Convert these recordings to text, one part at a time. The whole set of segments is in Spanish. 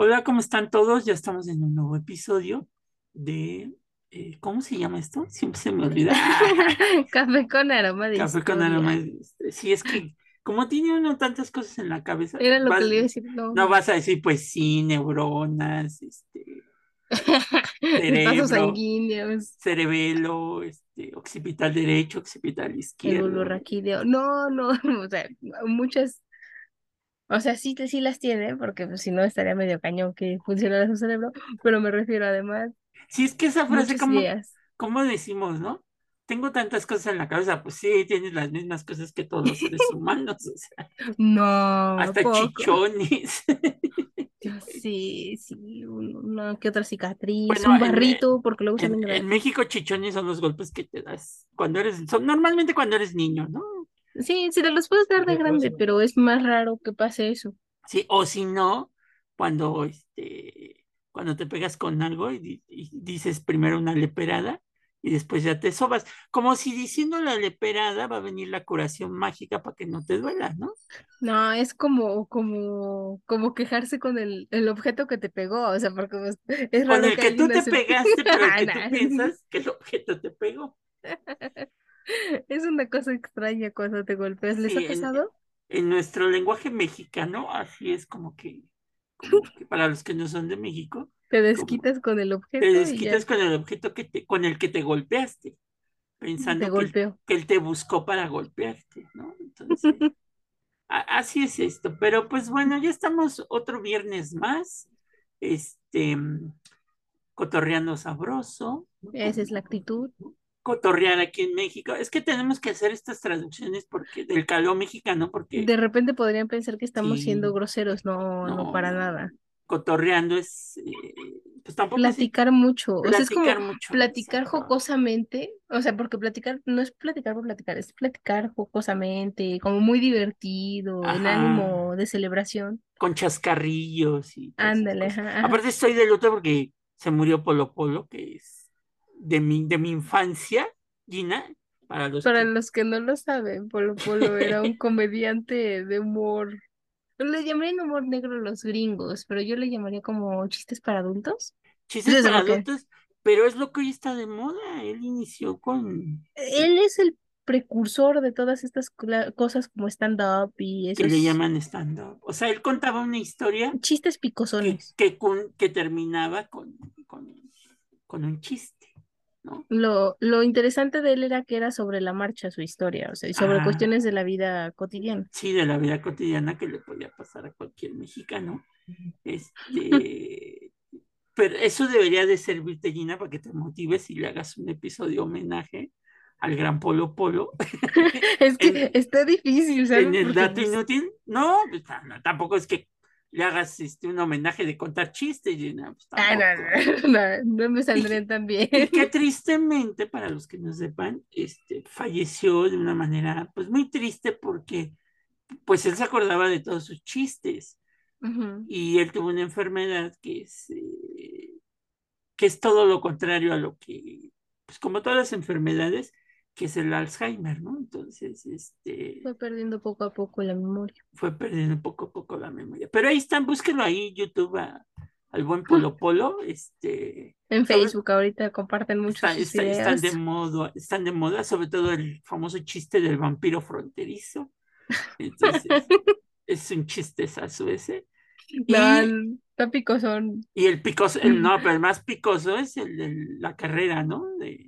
Hola, ¿cómo están todos? Ya estamos en un nuevo episodio de... eh, ¿cómo se llama esto? Siempre se me olvida. Café con aroma de Café con aroma. de- Sí, es que como tiene uno tantas cosas en la cabeza, Era lo vas- que le iba a decir. No, no vas a decir, pues sí, neuronas, este, cerebro. sanguíneos, cerebelo, este, occipital derecho, occipital izquierdo. raquídeo. No, no, o sea, muchas. O sea, sí, sí las tiene, porque pues, si no estaría medio cañón que funcionara su cerebro, pero me refiero además Sí, es que esa frase, como. ¿cómo decimos, no? Tengo tantas cosas en la cabeza, pues sí, tienes las mismas cosas que todos los seres humanos, o sea, No, hasta poco. chichones. Sí, sí, un- una que otra cicatriz, Bueno, un en- barrito, porque luego En, en México, chichones son los golpes que te das cuando eres, son normalmente cuando eres niño, ¿no? Sí, sí, te los puedes dar de grande, pero es más raro que pase eso. Sí, o si no, cuando este, cuando te pegas con algo y, di- y dices primero una leperada y después ya te sobas, como si diciendo la leperada va a venir la curación mágica para que no te duela, ¿no? No, es como, como, como quejarse con el, el objeto que te pegó, o sea, porque pues, es Con raro el que tú te acepte- pegaste, pero el que tú Nah. piensas que el objeto te pegó. Es una cosa extraña cuando te golpeas. ¿Les Sí, ha pasado? En nuestro lenguaje mexicano, así es como que, que para los que no son de México, Te desquitas con el objeto te desquitas con el objeto que te, con el que te golpeaste, pensando te que, él te buscó para golpearte, ¿no? Entonces, a- así es esto. Pero pues bueno, ya estamos otro viernes más, este, cotorreando sabroso, Esa es la actitud. Cotorrear aquí en México. Es que tenemos que hacer estas traducciones porque del calor mexicano, porque De repente podrían pensar que estamos Sí. siendo groseros. No, no, No, para nada. cotorreando es, eh, pues tampoco Platicar mucho. O sea, es como platicar mucho. platicar exacto. jocosamente. O sea, porque platicar no es platicar por platicar, es platicar jocosamente, como muy divertido, en ánimo de celebración. Con chascarrillos y Ándale, ajá. Aparte estoy de luto porque se murió Polo Polo, que es de mi, de mi infancia, Gina, para los Para que- los que no lo saben, Polo Polo era un comediante de humor. Le llamarían humor negro los gringos, pero yo le llamaría como chistes para adultos. chistes Eso es para que- adultos, pero es lo que hoy está de moda. Él inició con Él es el precursor de todas estas cosas como stand-up y que le llaman stand-up. O sea, él contaba una historia chistes que, picosones. que, con- que terminaba con, con, con un chiste, ¿no? Lo, lo interesante de él era que era sobre la marcha su historia, o sea, y sobre cuestiones de la vida cotidiana. sí, de la vida cotidiana que le podía pasar a cualquier mexicano. Este, pero eso debería de servirte, Gina, para que te motives y le hagas un episodio homenaje al gran Polo Polo. Es que En- está difícil, ¿sabes? en el dato pues, inútil, no, pues, no, tampoco es que le hagas este, un homenaje de contar chistes, Gina, pues, ah, no, no, me saldrían tan bien. Y que tristemente, para los que no sepan, este, falleció de una manera pues muy triste porque pues él se acordaba de todos sus chistes. Y él tuvo una enfermedad que es, eh, que es todo lo contrario a lo que, pues como todas las enfermedades, que es el Alzheimer, ¿no? Entonces, este, Fue perdiendo poco a poco la memoria. fue perdiendo poco a poco la memoria. Pero ahí están, búsquenlo ahí, YouTube, a- al buen Polo Polo, este... En sobre- Facebook ahorita comparten mucho Está- sus está- están de moda, están de moda, sobre todo el famoso chiste del vampiro fronterizo. Entonces, es un chistezazo ese. Y, está picosón. y el picoso, el, no, pero el más picoso es el de la carrera, ¿no? De,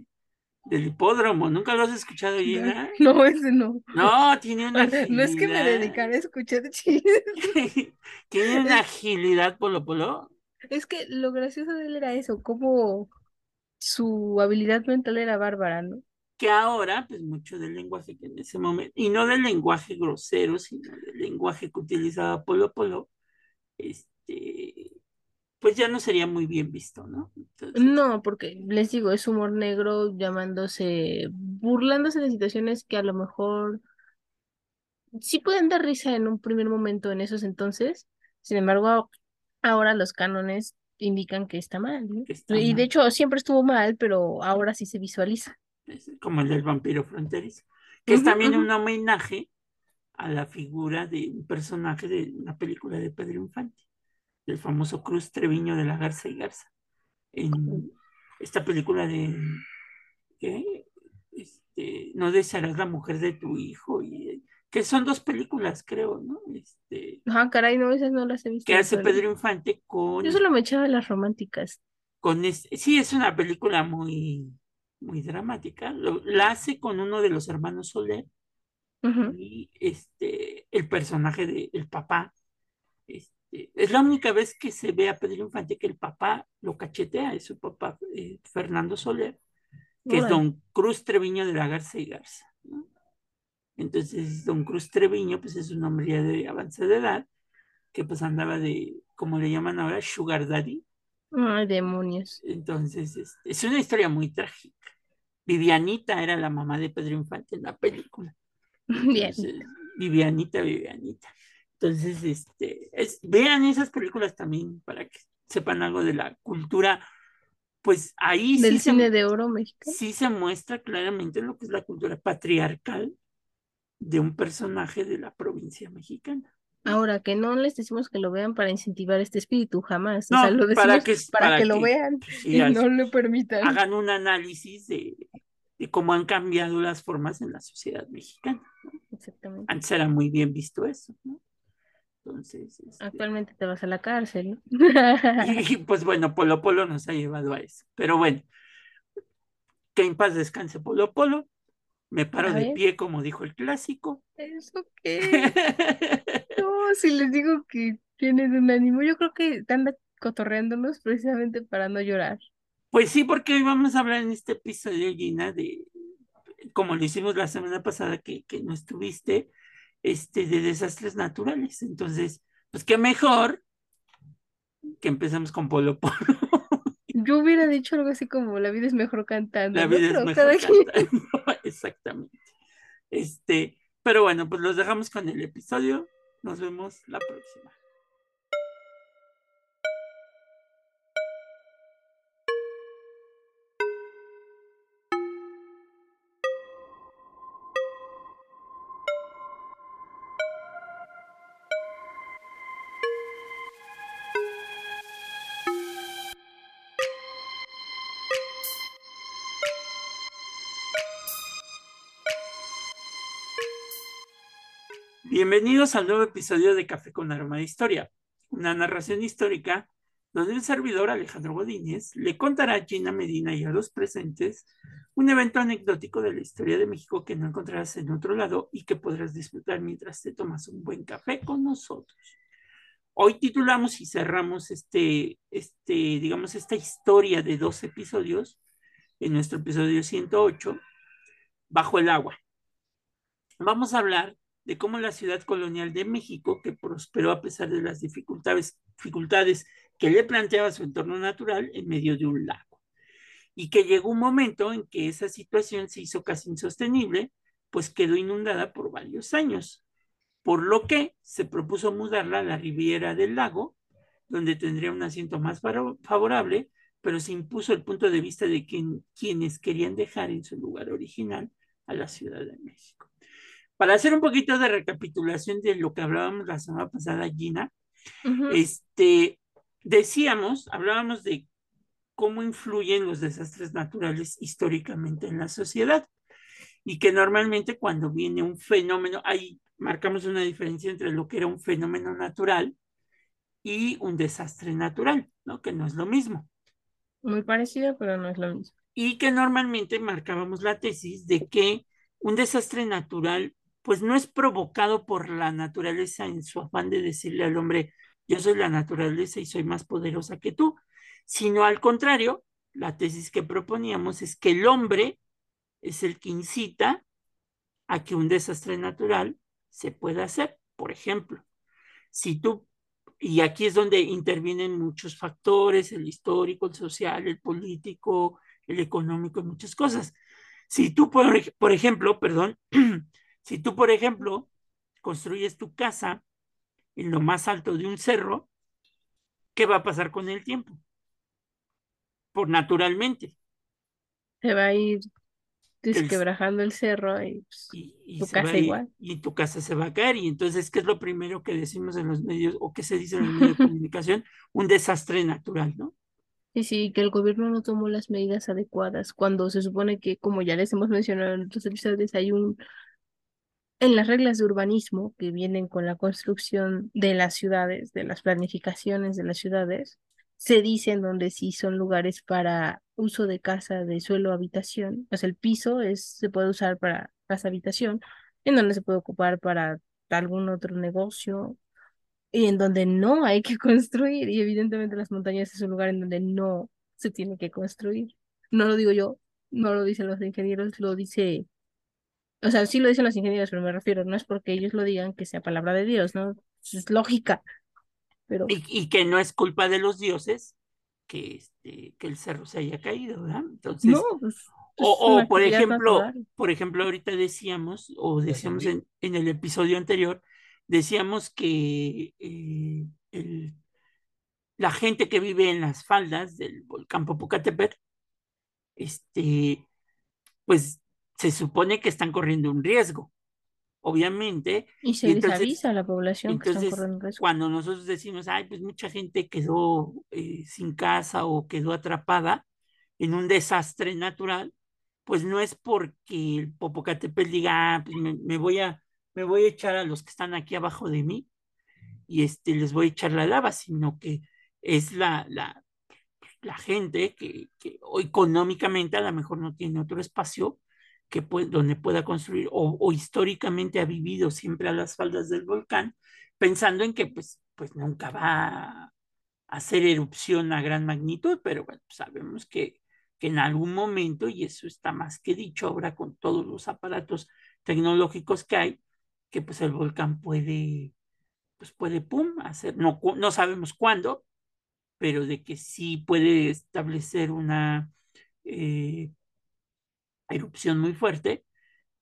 del hipódromo. ¿Nunca lo has escuchado, Gina? No, ese no. No, tiene una No es que me agilidad. dedicara a escuchar chistes. Tiene una agilidad, Polo Polo. Es que lo gracioso de él era eso, como su habilidad mental era bárbara, ¿no? que ahora, pues mucho del lenguaje que en ese momento, y no del lenguaje grosero, sino del lenguaje que utilizaba Polo Polo, este, pues ya no sería muy bien visto, ¿no? Entonces, No, porque les digo, es humor negro llamándose, burlándose de situaciones que a lo mejor sí pueden dar risa en un primer momento en esos entonces, sin embargo, ahora los cánones indican que está mal, ¿no? Que está Y mal. de hecho siempre estuvo mal, pero ahora sí se visualiza. Es como el del vampiro fronterizo, que es también un homenaje a la figura de un personaje de una película de Pedro Infante, el famoso Cruz Treviño de la Garza y Garza. En esta película de ¿qué? Este, no desearás la mujer de tu hijo, y, que son dos películas, creo, ¿no? Este, Ah, caray, no, esas no las he visto. que hace. Pedro Infante con, Yo solo me echaba las románticas. con este, sí, es una película muy, muy dramática. Lo- la hace con uno de los hermanos Soler y este, el personaje del papá. Este, es la única vez que se ve a Pedro Infante que el papá lo cachetea, es su papá, eh, Fernando Soler, que es don Cruz Treviño de la Garza y Garza. ¿no? Entonces, don Cruz Treviño, pues es un hombre ya de avanzada edad, que pues andaba de, como le llaman ahora, Sugar Daddy. Ay, demonios. Entonces, es, es una historia muy trágica. Vivianita era la mamá de Pedro Infante en la película. Bien. Vivianita, Vivianita. Entonces, este, es, vean esas películas también para que sepan algo de la cultura. Pues ahí sí Del se, cine de oro mexicano. sí se muestra claramente lo que es la cultura patriarcal de un personaje de la provincia mexicana. Ahora, que no les decimos que lo vean para incentivar este espíritu, jamás. O No, sea, lo decimos para que, para que lo vean pues, sí, y no lo permitan. hagan un análisis de, de cómo han cambiado las formas en la sociedad mexicana. ¿no? Exactamente. Antes era muy bien visto eso, ¿no? Entonces, este, Actualmente te vas a la cárcel, ¿no? y, pues bueno, Polo Polo nos ha llevado a eso. Pero bueno, que en paz descanse Polo Polo. Me paro de pie, como dijo el clásico. ¿Eso qué? No, si les digo que tienen un ánimo, yo creo que anda cotorreándonos precisamente para no llorar. Pues sí, porque hoy vamos a hablar en este episodio, Gina, de, como lo hicimos la semana pasada que, que no estuviste, este, de desastres naturales. Entonces, pues qué mejor que empecemos con Polo Polo. Yo hubiera dicho algo así como la vida es mejor cantando, La ¿no? vida es Pero mejor cantando. Exactamente. Este, pero bueno, pues los dejamos con el episodio. Nos vemos la próxima. Bienvenidos al nuevo episodio de Café con Aroma de Historia, una narración histórica donde el servidor Alejandro Godínez le contará a Gina Medina y a los presentes un evento anecdótico de la historia de México que no encontrarás en otro lado y que podrás disfrutar mientras te tomas un buen café con nosotros. Hoy titulamos y cerramos este, este, digamos, esta historia de dos episodios en nuestro episodio 108, Bajo el agua. Vamos a hablar de cómo la ciudad colonial de México, que prosperó a pesar de las dificultades, que le planteaba su entorno natural en medio de un lago, y que llegó un momento en que esa situación se hizo casi insostenible, pues quedó inundada por varios años, por lo que se propuso mudarla a la riviera del lago, donde tendría un asiento más favorable, pero se impuso el punto de vista de quien, quienes querían dejar en su lugar original a la Ciudad de México. Para hacer un poquito de recapitulación de lo que hablábamos la semana pasada, Gina, este, decíamos, hablábamos de cómo influyen los desastres naturales históricamente en la sociedad y que normalmente cuando viene un fenómeno, ahí marcamos una diferencia entre lo que era un fenómeno natural y un desastre natural, ¿no? Que no es lo mismo. Muy parecido, pero no es lo mismo. Y que normalmente marcábamos la tesis de que un desastre natural pues no es provocado por la naturaleza en su afán de decirle al hombre, yo soy la naturaleza y soy más poderosa que tú, sino al contrario, la tesis que proponíamos es que el hombre es el que incita a que un desastre natural se pueda hacer. Por ejemplo, si tú, y aquí es donde intervienen muchos factores, el histórico, el social, el político, el económico, muchas cosas. Si tú, por, por ejemplo, perdón, si tú, por ejemplo, construyes tu casa en lo más alto de un cerro, ¿qué va a pasar con el tiempo? Por naturalmente. Se va a ir desquebrajando el cerro y, pues, y, tu casa ir- igual. y tu casa se va a caer. Y entonces, ¿qué es lo primero que decimos en los medios o que se dice en los medios de comunicación? Un desastre natural, ¿no? Sí, sí, que el gobierno no tomó las medidas adecuadas cuando se supone que, como ya les hemos mencionado en otros episodios, hay un... En las reglas de urbanismo que vienen con la construcción de las ciudades, de las planificaciones de las ciudades, se dice en donde sí son lugares para uso de casa de suelo habitación, pues el piso se puede usar para casa habitación, en donde se puede ocupar para algún otro negocio, y en donde no hay que construir. Y evidentemente las montañas es un lugar en donde no se tiene que construir. No lo digo yo, no lo dicen los ingenieros, lo dice, o sea, sí lo dicen los ingenieros, pero me refiero, no es porque ellos lo digan que sea palabra de Dios, ¿no? Es lógica, pero Y, y que no es culpa de los dioses que, este, que el cerro se haya caído, ¿verdad? Entonces, no, pues, es O, una o, por ejemplo, natural. por ejemplo, ahorita decíamos, o decíamos en, en el episodio anterior, decíamos que eh, el- la gente que vive en las faldas del volcán Popocatépetl, este, pues se supone que están corriendo un riesgo, obviamente, Y se y les entonces- avisa a la población que están entonces, corriendo riesgo. cuando nosotros decimos, ay, pues mucha gente quedó eh, sin casa o quedó atrapada en un desastre natural, pues no es porque el Popocatépetl diga, ah, pues me, me voy a, me voy a echar a los que están aquí abajo de mí y este, les voy a echar la lava, sino que es la, la, la gente que, que económicamente a lo mejor no tiene otro espacio que puede, donde pueda construir o, históricamente ha vivido siempre a las faldas del volcán, pensando en que pues, pues nunca va a hacer erupción a gran magnitud, pero bueno, sabemos que, que en algún momento, y eso está más que dicho ahora con todos los aparatos tecnológicos que hay, que pues el volcán puede, pues puede, pum, hacer, no, no sabemos cuándo, pero de que sí puede establecer una eh, erupción muy fuerte,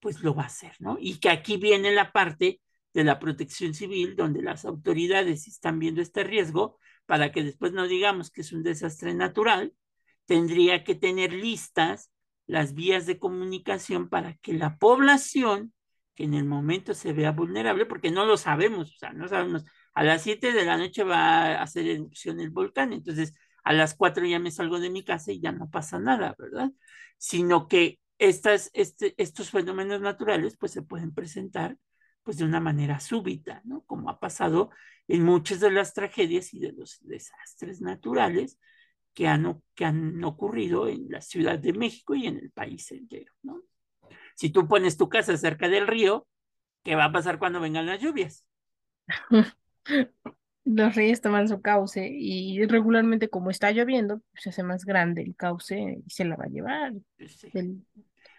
pues lo va a hacer, ¿no? Y que aquí viene la parte de la protección civil, donde las autoridades están viendo este riesgo, para que después no digamos que es un desastre natural, tendría que tener listas las vías de comunicación para que la población, que en el momento se vea vulnerable, porque no lo sabemos, o sea, no sabemos, a las 7 de la noche va a hacer erupción el volcán, entonces a las 4 ya me salgo de mi casa y ya no pasa nada, ¿verdad? Sino que estas, este, estos fenómenos naturales pues se pueden presentar pues de una manera súbita, ¿no? Como ha pasado en muchas de las tragedias y de los desastres naturales que han, que han ocurrido en la Ciudad de México y en el país entero, ¿no? Si tú pones tu casa cerca del río, ¿qué va a pasar cuando vengan las lluvias? Los ríos toman su cauce y regularmente como está lloviendo, pues, se hace más grande el cauce y se la va a llevar. Pues sí. El-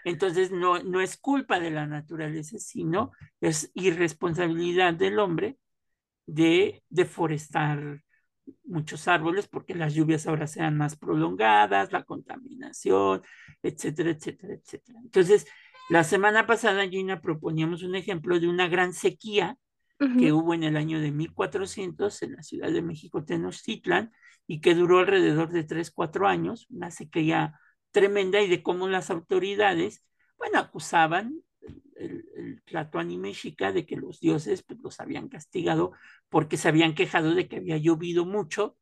Entonces no, no es culpa de la naturaleza, sino es irresponsabilidad del hombre de deforestar muchos árboles porque las lluvias ahora sean más prolongadas, la contaminación, etcétera, etcétera, etcétera. Entonces, la semana pasada, Gina, proponíamos un ejemplo de una gran sequía que hubo en el año de 1400 en la Ciudad de México, Tenochtitlan, y que duró alrededor de 3, 4 años, una sequía tremenda y de cómo las autoridades, bueno, acusaban el, el Tlatoani mexica de que los dioses pues, los habían castigado porque se habían quejado de que había llovido mucho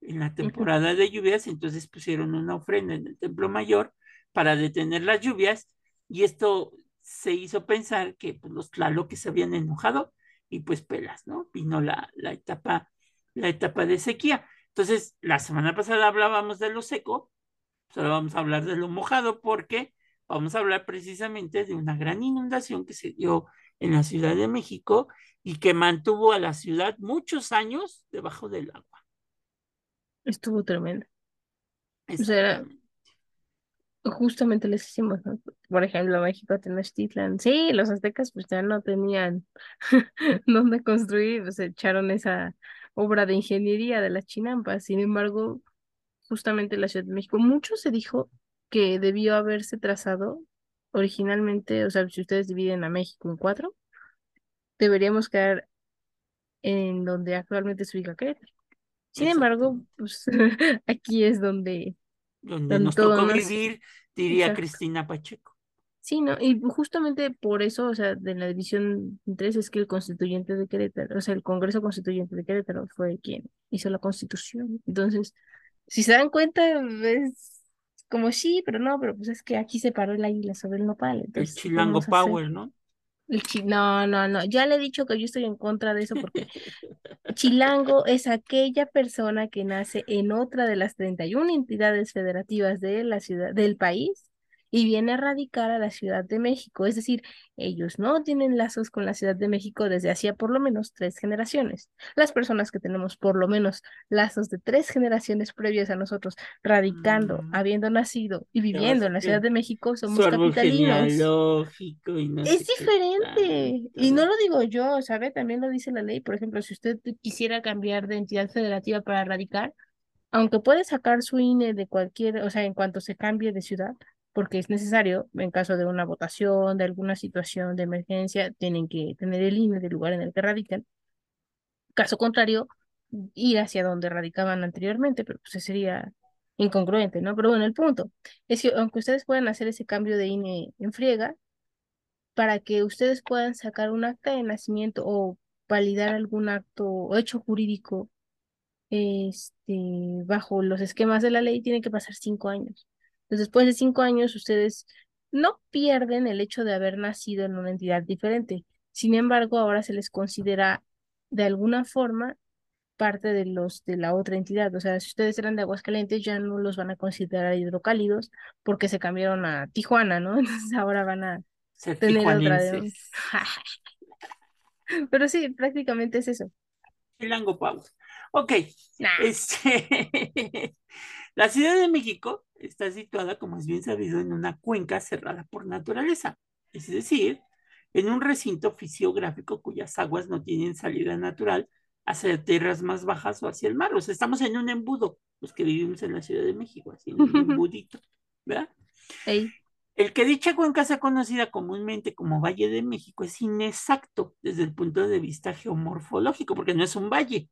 en la temporada de lluvias, entonces pusieron una ofrenda en el Templo Mayor para detener las lluvias y esto se hizo pensar que pues, los tlaloques se habían enojado y pues pelas, ¿no? Vino la, la, etapa, la etapa de sequía. Entonces, la semana pasada hablábamos de lo seco, ahora vamos a hablar de lo mojado porque vamos a hablar precisamente de una gran inundación que se dio en la Ciudad de México y que mantuvo a la ciudad muchos años debajo del agua. Estuvo tremendo. O sea, era- justamente les hicimos, ¿no? Por ejemplo, México, Tenochtitlan. Sí, los aztecas pues ya no tenían dónde construir, pues echaron esa obra de ingeniería de las chinampas. Sin embargo, justamente la Ciudad de México, mucho se dijo que debió haberse trazado originalmente, o sea, si ustedes dividen a México en cuatro, deberíamos quedar en donde actualmente se ubica Querétaro. Sin embargo, pues aquí es donde, Donde donde nos tocó nos- vivir, diría Exacto. Cristina Pacheco. Sí, ¿no? Y justamente por eso, o sea, de la división 3 es que el constituyente de Querétaro, o sea, el Congreso Constituyente de Querétaro fue quien hizo la constitución. Entonces, si se dan cuenta, es como sí, pero no, pero pues es que aquí se paró el águila sobre el nopal. El Entonces, ¿qué Chilango? Power, ¿no? El chi- No, no, no, ya le he dicho que yo estoy en contra de eso porque Chilango es aquella persona que nace en otra de las 31 entidades federativas de la ciudad, del país y viene a radicar a la Ciudad de México. Es decir, ellos no tienen lazos con la Ciudad de México desde hacía por lo menos tres generaciones. Las personas que tenemos por lo menos lazos de tres generaciones previas a nosotros, radicando, Mm. habiendo nacido y viviendo en la Ciudad de México, somos capitalinos. genealógico y no Es diferente. Y no lo digo yo, ¿sabe? También lo dice la ley. Por ejemplo, si usted quisiera cambiar de entidad federativa para radicar, aunque puede sacar su INE de cualquier, o sea, en cuanto se cambie de ciudad, porque es necesario, en caso de una votación, de alguna situación de emergencia, tienen que tener el INE del lugar en el que radican. Caso contrario, ir hacia donde radicaban anteriormente, pero pues sería incongruente, ¿no? Pero bueno, el punto es que aunque ustedes puedan hacer ese cambio de INE en friega, para que ustedes puedan sacar un acta de nacimiento o validar algún acto o hecho jurídico este, bajo los esquemas de la ley, tiene que pasar cinco años. Entonces, después de cinco años, ustedes no pierden el hecho de haber nacido en una entidad diferente. Sin embargo, ahora se les considera de alguna forma parte de los de la otra entidad. O sea, si ustedes eran de Aguascalientes, ya no los van a considerar hidrocálidos porque se cambiaron a Tijuana, ¿no? Entonces ahora van a Ser tener otra de... Pero sí, prácticamente es eso. Chilango Power. Ok, Nah. este, la Ciudad de México está situada, como es bien sabido, en una cuenca cerrada por naturaleza, es decir, en un recinto fisiográfico cuyas aguas no tienen salida natural hacia tierras más bajas o hacia el mar. O sea, estamos en un embudo, los que vivimos en la Ciudad de México, así en un embudito, ¿verdad? Ey, El que dicha cuenca sea conocida comúnmente como Valle de México es inexacto desde el punto de vista geomorfológico, porque no es un valle.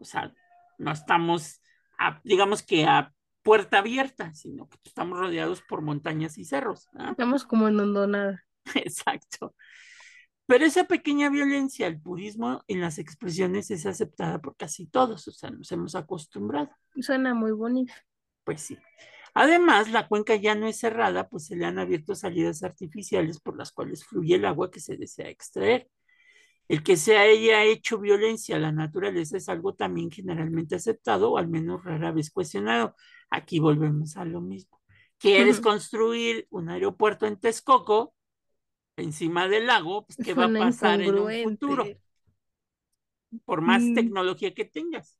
O sea, no estamos, a- digamos que a puerta abierta, sino que estamos rodeados por montañas y cerros. estamos como en hondonada. Exacto. Pero esa pequeña violencia al purismo en las expresiones es aceptada por casi todos, o sea, nos hemos acostumbrado. Suena muy bonito. Pues sí. Además, la cuenca ya no es cerrada, pues se le han abierto salidas artificiales por las cuales fluye el agua que se desea extraer. El que se haya hecho violencia a la naturaleza es algo también generalmente aceptado o al menos rara vez cuestionado. Aquí volvemos a lo mismo. ¿Quieres construir un aeropuerto en Texcoco, encima del lago? Pues, ¿qué va a pasar en un futuro? Por más Mm. tecnología que tengas.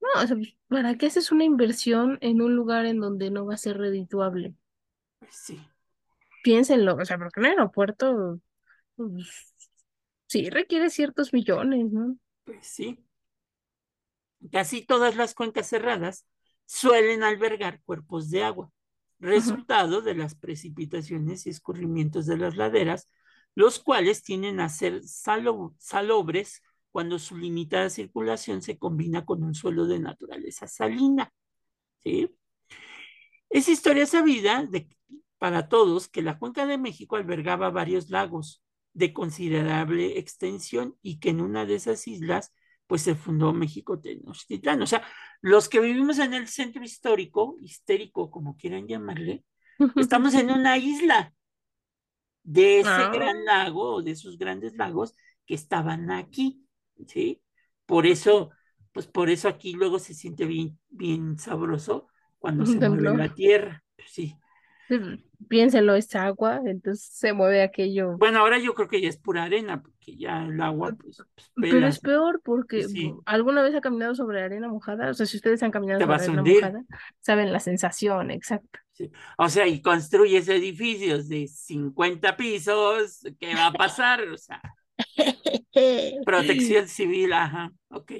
No, o sea, pues, ¿para qué haces una inversión en un lugar en donde no va a ser redituable? Pues sí. Piénsenlo, o sea, porque un aeropuerto pues, sí requiere ciertos millones, ¿no? Pues sí. Casi todas las cuencas cerradas suelen albergar cuerpos de agua, resultado de las precipitaciones y escurrimientos de las laderas, los cuales tienden a ser salo- salobres cuando su limitada circulación se combina con un suelo de naturaleza salina. ¿sí? Es historia sabida de, para todos que la Cuenca de México albergaba varios lagos de considerable extensión y que en una de esas islas pues se fundó México Tenochtitlán. O sea, los que vivimos en el centro histórico, histérico, como quieran llamarle, estamos en una isla de ese Ah. gran lago o de esos grandes lagos que estaban aquí, ¿sí? Por eso, pues por eso aquí luego se siente bien, bien sabroso cuando se mueve la tierra, sí. Piénsenlo, es agua, entonces se mueve aquello. Bueno, ahora yo creo que ya es pura arena, porque ya el agua, pues, pues, Pero es peor porque Sí. ¿alguna vez ha caminado sobre arena mojada? O sea, si ustedes han caminado sobre arena mojada, saben la sensación, exacto. sí. O sea, y construyes edificios de 50 pisos, ¿qué va a pasar? O sea, protección civil, ajá, ok.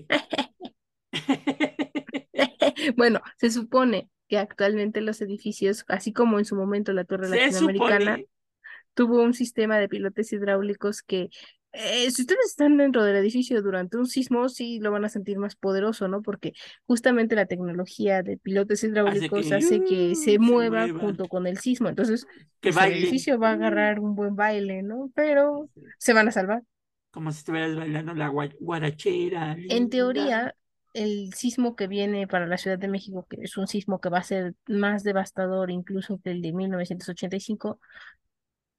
Bueno, se supone que actualmente los edificios, así como en su momento la Torre Se Latinoamericana, supone, tuvo un sistema de pilotes hidráulicos que Eh, si ustedes están dentro del edificio durante un sismo, sí lo van a sentir más poderoso, ¿no? Porque justamente la tecnología de pilotes hidráulicos que, hace que uh, se se mueva mueva. junto con el sismo. Entonces, pues, el edificio va a agarrar un buen baile, ¿no? Pero se van a salvar. Como si estuvieras bailando la gua- guarachera. En teoría, el sismo que viene para la Ciudad de México, que es un sismo que va a ser más devastador incluso que el de 1985,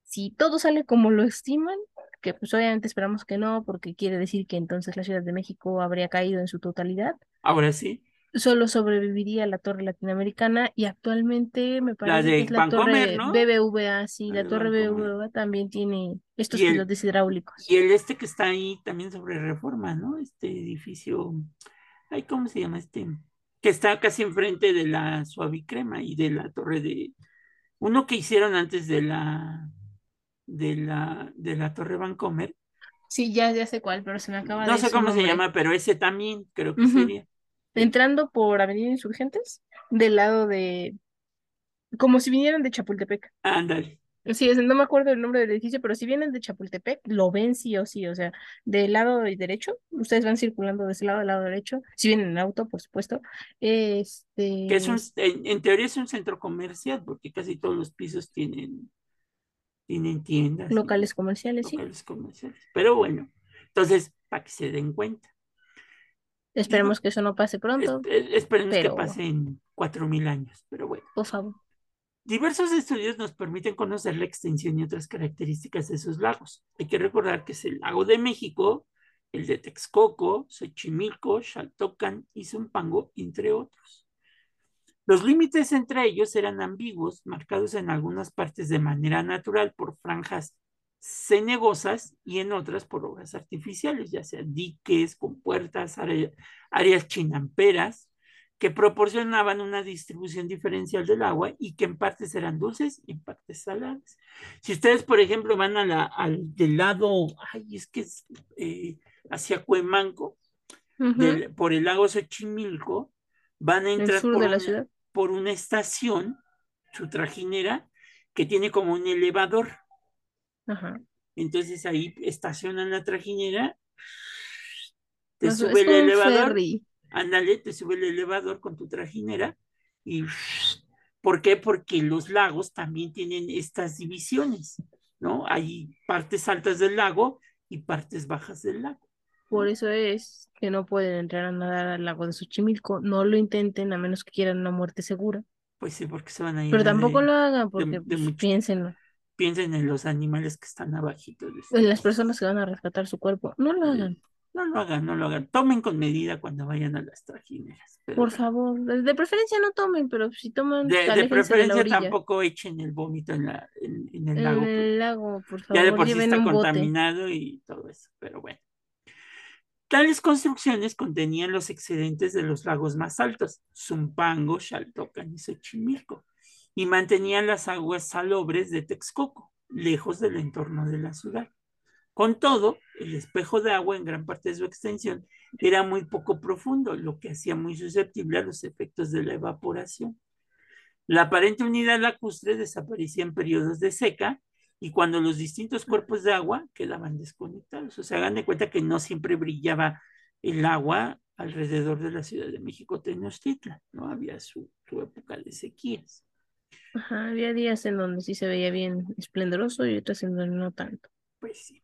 si todo sale como lo estiman, que pues obviamente esperamos que no, porque quiere decir que entonces la Ciudad de México habría caído en su totalidad, Ahora sí. solo sobreviviría la torre latinoamericana y actualmente me parece que es la Vancomer, torre ¿no? BBVA, sí, La torre Vancomer. BBVA también tiene estos pilotes hidráulicos. Y el este que está ahí también sobre reforma, ¿no? Este edificio. Ay, ¿cómo se llama este? Que está casi enfrente de la Suavicrema y de la torre de. Uno que hicieron antes de la. de la. de la Torre Vancomer. Sí, ya, ya sé cuál, pero se me acaba de No sé cómo se llama, pero ese también creo que sería. Entrando por Avenida Insurgentes, del lado de... como si vinieran de Chapultepec. Ándale. Sí, es- no me acuerdo el nombre del edificio, pero si vienen de Chapultepec, lo ven sí o sí, o sea, del lado derecho, ustedes van circulando de ese lado, del lado derecho, si vienen en auto, por supuesto, este... Que es un, en, en teoría es un centro comercial, porque casi todos los pisos tienen, tienen tiendas. y locales comerciales, sí. locales comerciales. Pero bueno, entonces, para que se den cuenta. Esperemos que eso no pase pronto, Espe- esperemos pero- que pasen cuatro mil años, pero bueno. por favor. Diversos estudios nos permiten conocer la extensión y otras características de esos lagos. Hay que recordar que es el lago de México, el de Texcoco, Xochimilco, Xaltocan y Zumpango, entre otros. Los límites entre ellos eran ambiguos, marcados en algunas partes de manera natural por franjas cenegosas y en otras por obras artificiales, ya sea diques, compuertas, área- áreas chinamperas, que proporcionaban una distribución diferencial del agua y que en partes eran dulces y en partes saladas. Si ustedes, por ejemplo, van a la, al del lado, ay, es que es eh, hacia Cuemanco, del- por el lago Xochimilco, van a entrar por de la una, por una estación, su trajinera, que tiene como un elevador. Ajá. Entonces ahí estacionan la trajinera, te sube el elevador, ferry. Ándale, te sube el elevador con tu trajinera y ¿por qué? Porque los lagos también tienen estas divisiones, ¿no? Hay partes altas del lago y partes bajas del lago. Por eso es que no pueden entrar a nadar al lago de Xochimilco. No lo intenten a menos que quieran una muerte segura. Pues sí, porque se van a ir Pero tampoco de- lo hagan porque de pues, piénsenlo. piensen en los animales que están abajito de En las personas que van a rescatar su cuerpo. No lo hagan, No lo hagan, no lo hagan. Tomen con medida cuando vayan a las trajineras. pero por favor. De, preferencia no tomen, pero si toman, De, de preferencia tampoco echen el vómito en, la, en, en el En lago. porque el lago, por Ya de favor, por sí está bote. contaminado y todo eso, pero bueno. Tales construcciones contenían los excedentes de los lagos más altos, Zumpango, Xaltocan y Xochimilco, y mantenían las aguas salobres de Texcoco, lejos del entorno de la ciudad. Con todo, el espejo de agua en gran parte de su extensión era muy poco profundo, lo que hacía muy susceptible a los efectos de la evaporación. La aparente unidad lacustre desaparecía en periodos de seca y cuando los distintos cuerpos de agua quedaban desconectados. O sea, hagan de cuenta que no siempre brillaba el agua alrededor de la Ciudad de México, Tenochtitlan, ¿no? Había su, su época de sequías. Ajá, había días en donde sí se veía bien esplendoroso y otras en donde no tanto. Pues sí.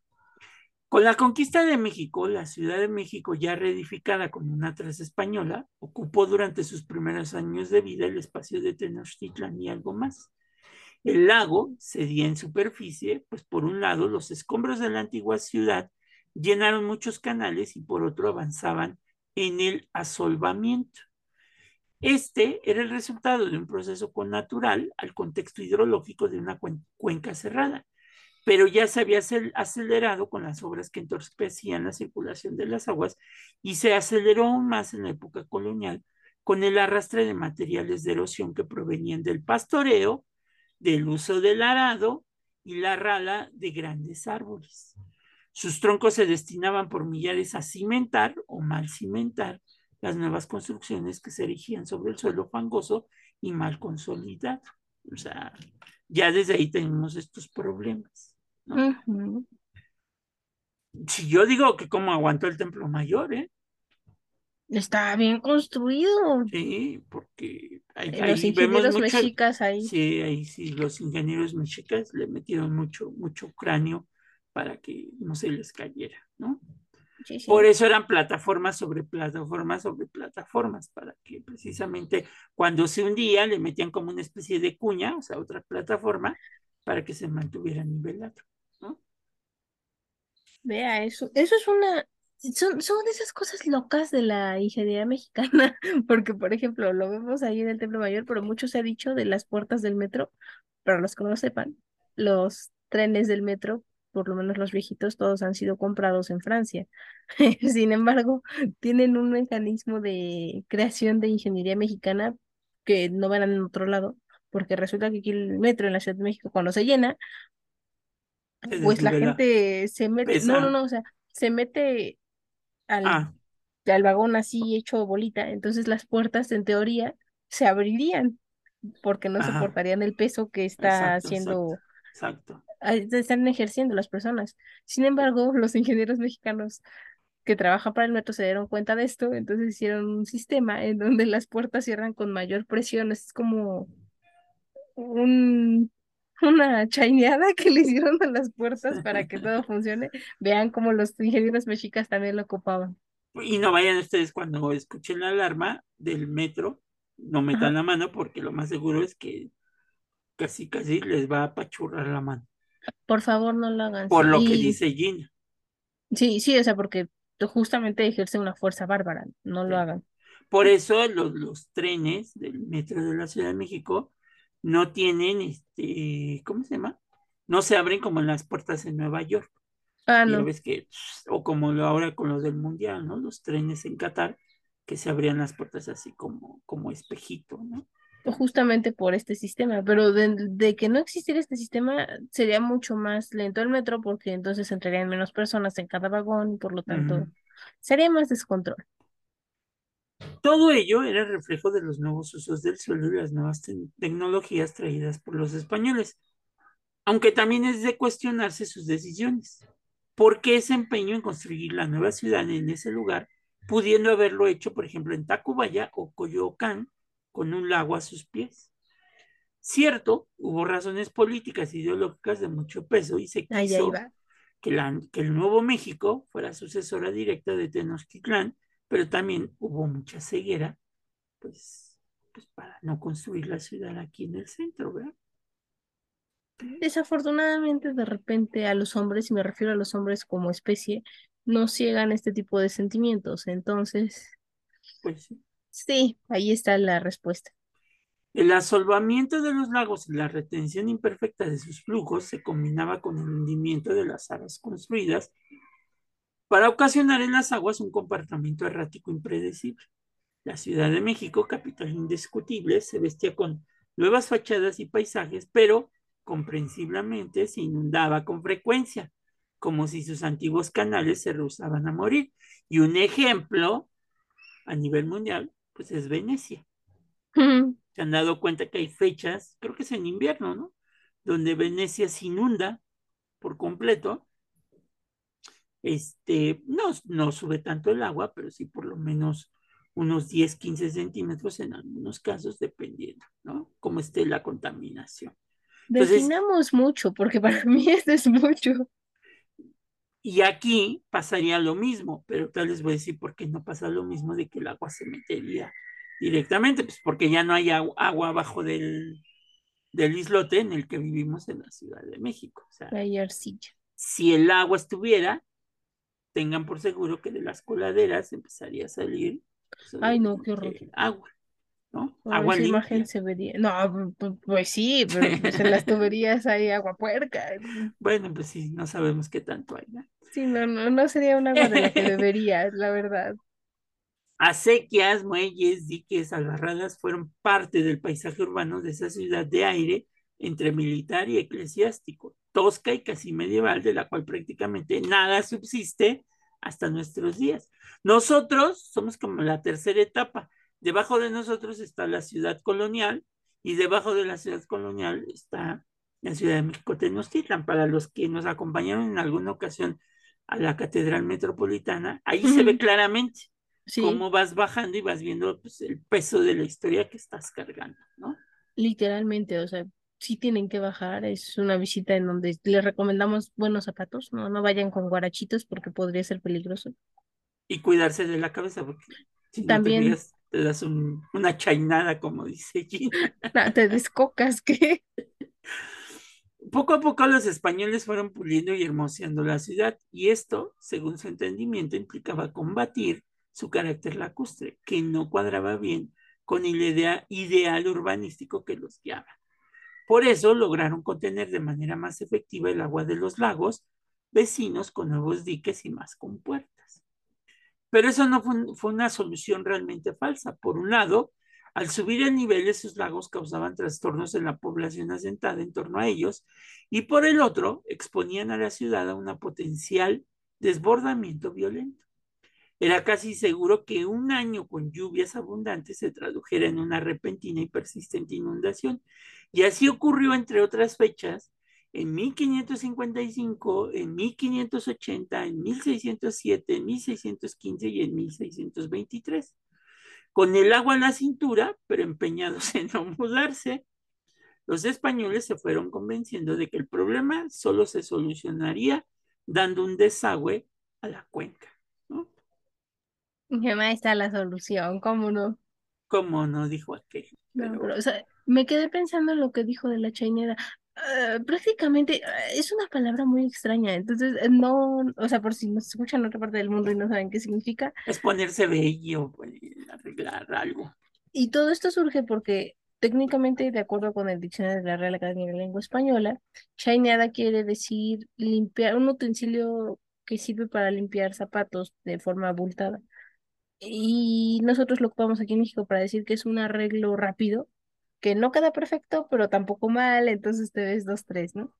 Con la conquista de México, la Ciudad de México, ya reedificada como una traza española, ocupó durante sus primeros años de vida el espacio de Tenochtitlan y algo más. El lago cedía en superficie, pues por un lado los escombros de la antigua ciudad llenaron muchos canales y por otro avanzaban en el asolvamiento. Este era el resultado de un proceso connatural al contexto hidrológico de una cuenca cerrada, pero ya se había acelerado con las obras que entorpecían la circulación de las aguas y se aceleró aún más en la época colonial con el arrastre de materiales de erosión que provenían del pastoreo, del uso del arado y la rala de grandes árboles. Sus troncos se destinaban por millares a cimentar o mal cimentar las nuevas construcciones que se erigían sobre el suelo fangoso y mal consolidado. O sea, ya desde ahí tenemos estos problemas. Si yo digo que cómo aguantó el Templo Mayor, ¿eh? Está bien construido. Sí, porque ahí, Eh, Los ahí vemos ingenieros mucho, mexicas ahí. sí, ahí sí, los ingenieros mexicas le metieron mucho, mucho cráneo para que no se les cayera, ¿no? Sí, sí. Por eso eran plataformas sobre plataformas sobre plataformas, para que precisamente cuando se hundía le metían como una especie de cuña, o sea, otra plataforma, para que se mantuviera nivelado. Vea, eso, eso es una, son, son esas cosas locas de la ingeniería mexicana, porque por ejemplo, lo vemos ahí en el Templo Mayor, pero mucho se ha dicho de las puertas del metro, para los que no lo sepan, los trenes del metro, por lo menos los viejitos, todos han sido comprados en Francia. Sin embargo, tienen un mecanismo de creación de ingeniería mexicana que no van en otro lado, porque resulta que aquí el metro en la Ciudad de México, cuando se llena, pues la gente se mete, no, no, no, o sea, se mete al, Ah, al vagón así hecho bolita, entonces las puertas en teoría se abrirían porque no ajá, soportarían el peso que está exacto, haciendo, exacto. están ejerciendo las personas. Sin embargo, los ingenieros mexicanos que trabajan para el metro se dieron cuenta de esto, entonces hicieron un sistema en donde las puertas cierran con mayor presión, es como un una chaineada que le hicieron a las puertas para que todo funcione. Vean cómo los ingenieros mexicas también lo ocupaban. Y no vayan ustedes cuando escuchen la alarma del metro, no metan Ajá. la mano porque lo más seguro es que casi casi les va a apachurrar la mano. Por favor, no lo hagan. Por lo que dice Gina. sí, sí, o sea, porque justamente ejerce una fuerza bárbara. No lo hagan. Por eso los, los trenes del metro de la Ciudad de México no tienen, este, ¿cómo se llama? No se abren como en las puertas en Nueva York. Ah, no. ves que, o como lo ahora con los del Mundial, ¿no? Los trenes en Qatar, que se abrían las puertas así como, como espejito, ¿no? Justamente por este sistema. Pero de, de que no existiera este sistema, sería mucho más lento el metro, porque entonces entrarían menos personas en cada vagón y por lo tanto sería más descontrol. Todo ello era reflejo de los nuevos usos del suelo y las nuevas te- tecnologías traídas por los españoles, aunque también es de cuestionarse sus decisiones. ¿Por qué ese empeño en construir la nueva ciudad en ese lugar, pudiendo haberlo hecho, por ejemplo, en Tacubaya o Coyoacán, con un lago a sus pies? Cierto, hubo razones políticas e ideológicas de mucho peso y se quiso que, la, que el Nuevo México fuera sucesora directa de Tenochtitlán, pero también hubo mucha ceguera, pues, pues para no construir la ciudad aquí en el centro, ¿verdad? Desafortunadamente, de repente a los hombres, y me refiero a los hombres como especie, nos ciegan este tipo de sentimientos. Entonces, Pues sí. sí, ahí está la respuesta. El asolvamiento de los lagos y la retención imperfecta de sus flujos se combinaba con el hundimiento de las aguas construidas para ocasionar en las aguas un comportamiento errático impredecible. La Ciudad de México, capital indiscutible, se vestía con nuevas fachadas y paisajes, pero comprensiblemente se inundaba con frecuencia, como si sus antiguos canales se rehusaban a morir. Y un ejemplo a nivel mundial, pues es Venecia. Se han dado cuenta que hay fechas, creo que es en invierno, ¿no? Donde Venecia se inunda por completo. Este, no, no sube tanto el agua, pero sí por lo menos unos 10, 15 centímetros en algunos casos, dependiendo, ¿no? Cómo esté la contaminación. Entonces, Definamos mucho, porque para mí esto es mucho. y aquí pasaría lo mismo, pero tal les voy a decir por qué no pasa lo mismo de que el agua se metería directamente, pues porque ya no hay agua, agua abajo del, del islote en el que vivimos en la Ciudad de México. O sea, La arcilla. si el agua estuviera, tengan por seguro que de las coladeras empezaría a salir Ay, no, qué obviamente, horror. agua, ¿no? Ahora Agua esa imagen se vería. No, pu- pu- pues sí, pero pues en las tuberías hay agua puerca. Bueno, pues sí, no sabemos qué tanto hay, ¿no? Sí, no, no, no sería un agua de la que beberías, la verdad. Acequias, muelles, diques, albarradas fueron parte del paisaje urbano de esa ciudad de aire entre militar y eclesiástico, tosca y casi medieval, de la cual prácticamente nada subsiste hasta nuestros días. Nosotros somos como la tercera etapa. Debajo de nosotros está la ciudad colonial y debajo de la ciudad colonial está la Ciudad de México Tenochtitlan. Para los que nos acompañaron en alguna ocasión a la Catedral Metropolitana, ahí se ve claramente Sí, cómo vas bajando y vas viendo pues, el peso de la historia que estás cargando, ¿no? literalmente, o sea, sí tienen que bajar. Es una visita en donde les recomendamos buenos zapatos, no, no vayan con guarachitos porque podría ser peligroso. Y cuidarse de la cabeza, porque si no te También fijas, te das un- una chainada, como dice Gina. ah, te descocas que Poco a poco los españoles fueron puliendo y hermoseando la ciudad, y esto, según su entendimiento, implicaba combatir su carácter lacustre, que no cuadraba bien con el idea- ideal urbanístico que los guiaba. Por eso lograron contener de manera más efectiva el agua de los lagos vecinos con nuevos diques y más compuertas. Pero eso no fue, un- una solución realmente falsa. Por un lado, al subir el nivel, esos lagos causaban trastornos en la población asentada en torno a ellos, y por el otro, exponían a la ciudad a una potencial desbordamiento violento. Era casi seguro que un año con lluvias abundantes se tradujera en una repentina y persistente inundación. Y así ocurrió, entre otras fechas, en 1555, en 1580, en 1607, en 1615 y en 1623. Con el agua a la cintura, pero empeñados en no mudarse, los españoles se fueron convenciendo de que el problema solo se solucionaría dando un desagüe a la cuenca. ¿no? ahí está la solución, ¿cómo no? Como no dijo aquel. No, Pero pero, o sea, me quedé pensando en lo que dijo de la chainera. Ah, prácticamente ah, es una palabra muy extraña, entonces eh, no, o sea, por si nos escuchan en otra parte del mundo y no saben qué significa, es ponerse bello, arreglar algo. y todo esto surge porque técnicamente, de acuerdo con el diccionario de la Real Academia de la Lengua Española, chaineada quiere decir limpiar un utensilio que sirve para limpiar zapatos de forma abultada. Y nosotros lo ocupamos aquí en México para decir que es un arreglo rápido, que no queda perfecto, pero tampoco mal, entonces te ves dos, tres, ¿no?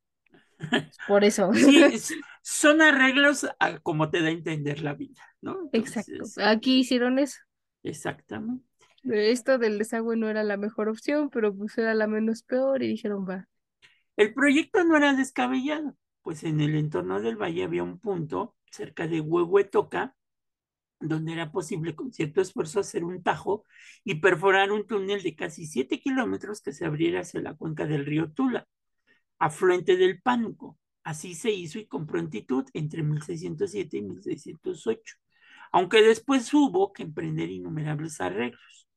Por eso. Sí, son arreglos a como te da a entender la vida, ¿no? Exacto. Aquí hicieron eso. exactamente. Esto del desagüe no era la mejor opción, pero pues era la menos peor y dijeron, va. El proyecto no era descabellado, pues en el entorno del valle había un punto cerca de Huehuetoca, donde era posible con cierto esfuerzo hacer un tajo y perforar un túnel de casi 7 kilómetros que se abriera hacia la cuenca del río Tula, afluente del Pánuco. Así se hizo y con prontitud entre 1607 y 1608, aunque después hubo que emprender innumerables arreglos.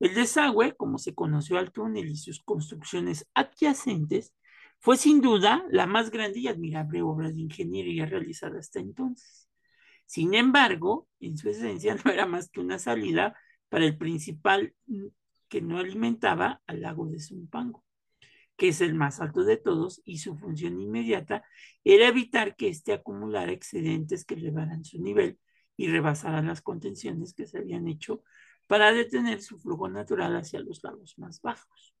El desagüe, como se conoció al túnel y sus construcciones adyacentes, fue sin duda la más grande y admirable obra de ingeniería realizada hasta entonces. Sin embargo, en su esencia no era más que una salida para el principal mm, que no alimentaba al lago de Zumpango, que es el más alto de todos, y su función inmediata era evitar que éste acumulara excedentes que elevaran su nivel y rebasaran las contenciones que se habían hecho para detener su flujo natural hacia los lagos más bajos.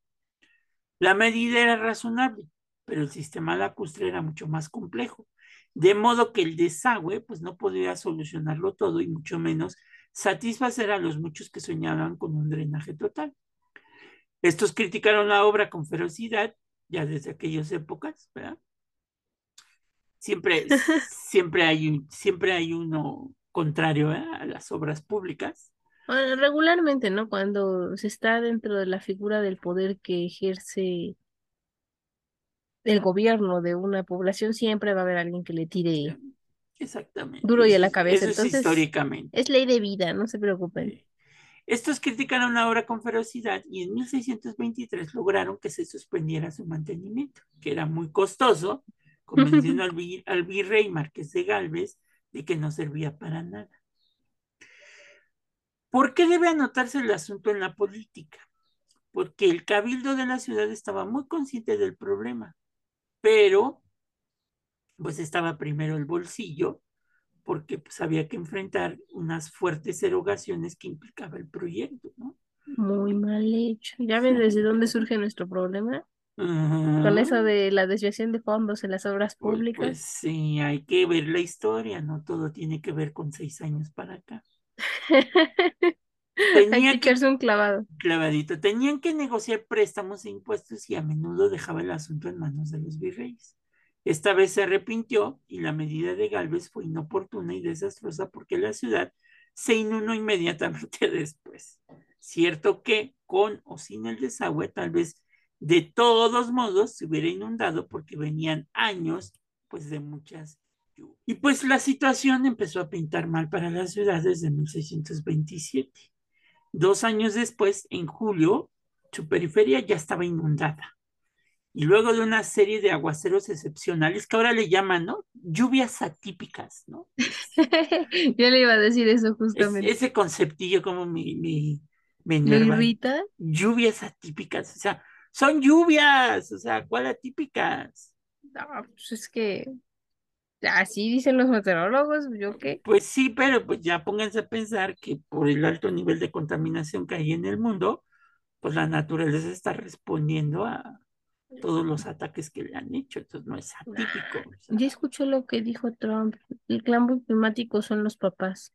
La medida era razonable, pero el sistema lacustre era mucho más complejo, de modo que el desagüe pues no podía solucionarlo todo y mucho menos satisfacer a los muchos que soñaban con un drenaje total. Estos criticaron la obra con ferocidad ya desde aquellas épocas, ¿verdad? Siempre, siempre, hay, siempre hay uno contrario ¿verdad? a las obras públicas. Bueno, regularmente, ¿no? Cuando se está dentro de la figura del poder que ejerce el gobierno de una población, siempre va a haber alguien que le tire Exactamente. duro y a la cabeza. Eso es Entonces, históricamente. es ley de vida, no se preocupen. Estos criticaron la obra con ferocidad y en 1623 lograron que se suspendiera su mantenimiento, que era muy costoso, convenciendo al, vi- al virrey Marqués de Galvez de que no servía para nada. ¿Por qué debe anotarse el asunto en la política? Porque el cabildo de la ciudad estaba muy consciente del problema, pero pues estaba primero el bolsillo, porque pues había que enfrentar unas fuertes erogaciones que implicaba el proyecto, ¿no? Muy mal hecho. ¿Ya ves desde dónde surge nuestro problema? Con eso de la desviación de fondos en las obras Pues, públicas. pues sí, hay que ver la historia, no todo tiene que ver con seis años para acá. Tenía que que, echarse un clavado. clavadito, tenían que negociar préstamos e impuestos y a menudo dejaba el asunto en manos de los virreyes. Esta vez se arrepintió y la medida de Galvez fue inoportuna y desastrosa porque la ciudad se inundó inmediatamente después. Cierto que con o sin el desagüe, tal vez de todos modos se hubiera inundado porque venían años pues de muchas lluvias. Y pues la situación empezó a pintar mal para la ciudad desde 1627. Dos años después, en julio, su periferia ya estaba inundada. Y luego de una serie de aguaceros excepcionales, que ahora le llaman, ¿no? Lluvias atípicas, ¿no? Yo le iba a decir eso justamente. Es, ese conceptillo como me, me, me. Lluvias atípicas, o sea, son lluvias, o sea, ¿cuál atípicas? No, pues es que así dicen los meteorólogos, ¿yo qué? Pues sí, pero pues ya pónganse a pensar que por el alto nivel de contaminación que hay en el mundo, pues la naturaleza está respondiendo a todos los ataques que le han hecho, entonces no es atípico. sea, Ya escuchó lo que dijo Trump. El cambio climático son los papás.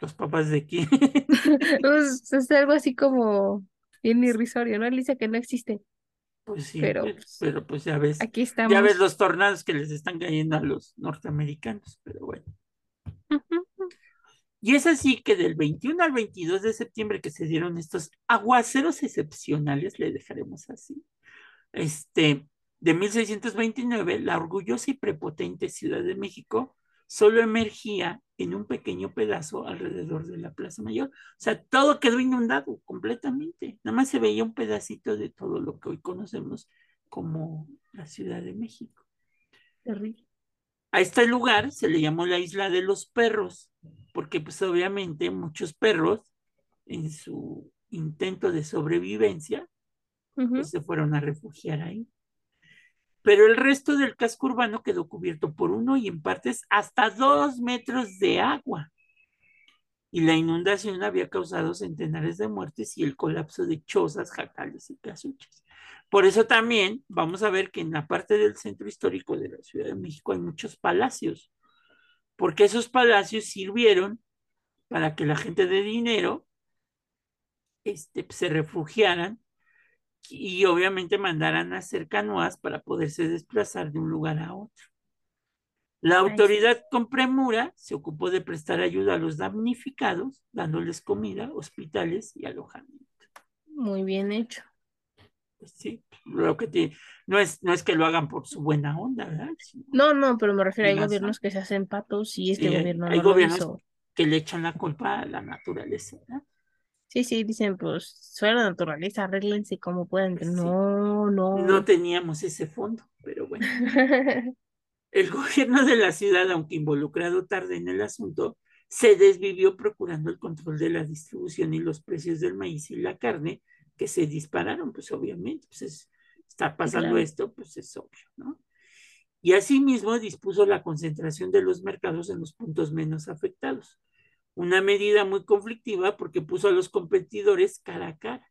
los papás de quién. Pues, es algo así como bien irrisorio, ¿no? Él dice que no existe. Pues sí, Pero, pero, pues, pero pues ya ves, Aquí ya ves los tornados que les están cayendo a los norteamericanos, pero bueno. Y es así que del 21 al 22 de septiembre que se dieron estos aguaceros excepcionales, le dejaremos así, este, de 1629, la orgullosa y prepotente Ciudad de México solo emergía en un pequeño pedazo alrededor de la Plaza Mayor. O sea, todo quedó inundado completamente. Nada más se veía un pedacito de todo lo que hoy conocemos como la Ciudad de México. Terrible. A este lugar se le llamó la isla de los perros, porque pues obviamente muchos perros en su intento de sobrevivencia pues, se fueron a refugiar ahí. Pero el resto del casco urbano quedó cubierto por uno y en partes hasta dos metros de agua. Y la inundación había causado centenares de muertes y el colapso de chozas, jacales y casuchas. Por eso también vamos a ver que en la parte del centro histórico de la Ciudad de México hay muchos palacios, porque esos palacios sirvieron para que la gente de dinero este, se refugiaran y obviamente mandaran a hacer canoas para poderse desplazar de un lugar a otro. La autoridad con premura se ocupó de prestar ayuda a los damnificados, dándoles comida, hospitales y alojamiento. Muy bien hecho. Pues sí, lo que te- no es, no es que lo hagan por su buena onda, ¿verdad? No, no, pero me refiero, hay Digas, gobiernos que se hacen patos y este Sí, hay- gobierno hay no lo gobiernos hizo. que le echan la culpa a la naturaleza, ¿verdad? Sí, sí, dicen, pues, la naturaleza, arréglense como puedan. Pues sí. No, No no. teníamos ese fondo, pero bueno. El gobierno de la ciudad, aunque involucrado tarde en el asunto, se desvivió procurando el control de la distribución y los precios del maíz y la carne, que se dispararon, pues obviamente, pues es- está pasando claro. esto, pues es obvio, ¿no? Y asimismo dispuso la concentración de los mercados en los puntos menos afectados. Una medida muy conflictiva porque puso a los competidores cara a cara.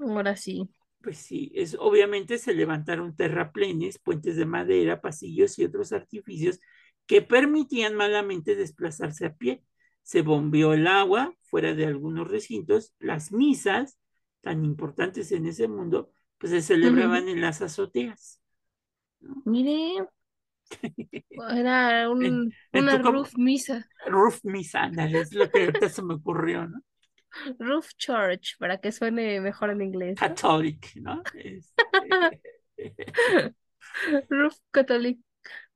Ahora sí. Pues sí, es, obviamente se levantaron terraplenes, puentes de madera, pasillos y otros artificios que permitían malamente desplazarse a pie. Se bombeó el agua fuera de algunos recintos, las misas, tan importantes en ese mundo, pues se celebraban en las azoteas. ¿no? Mire, era un, una roof misa, Roof misa, ándale, es lo que ahorita se me ocurrió, ¿no? roof church, para que suene mejor en inglés. ¿no? Catholic, ¿no? Este, Roof Catholic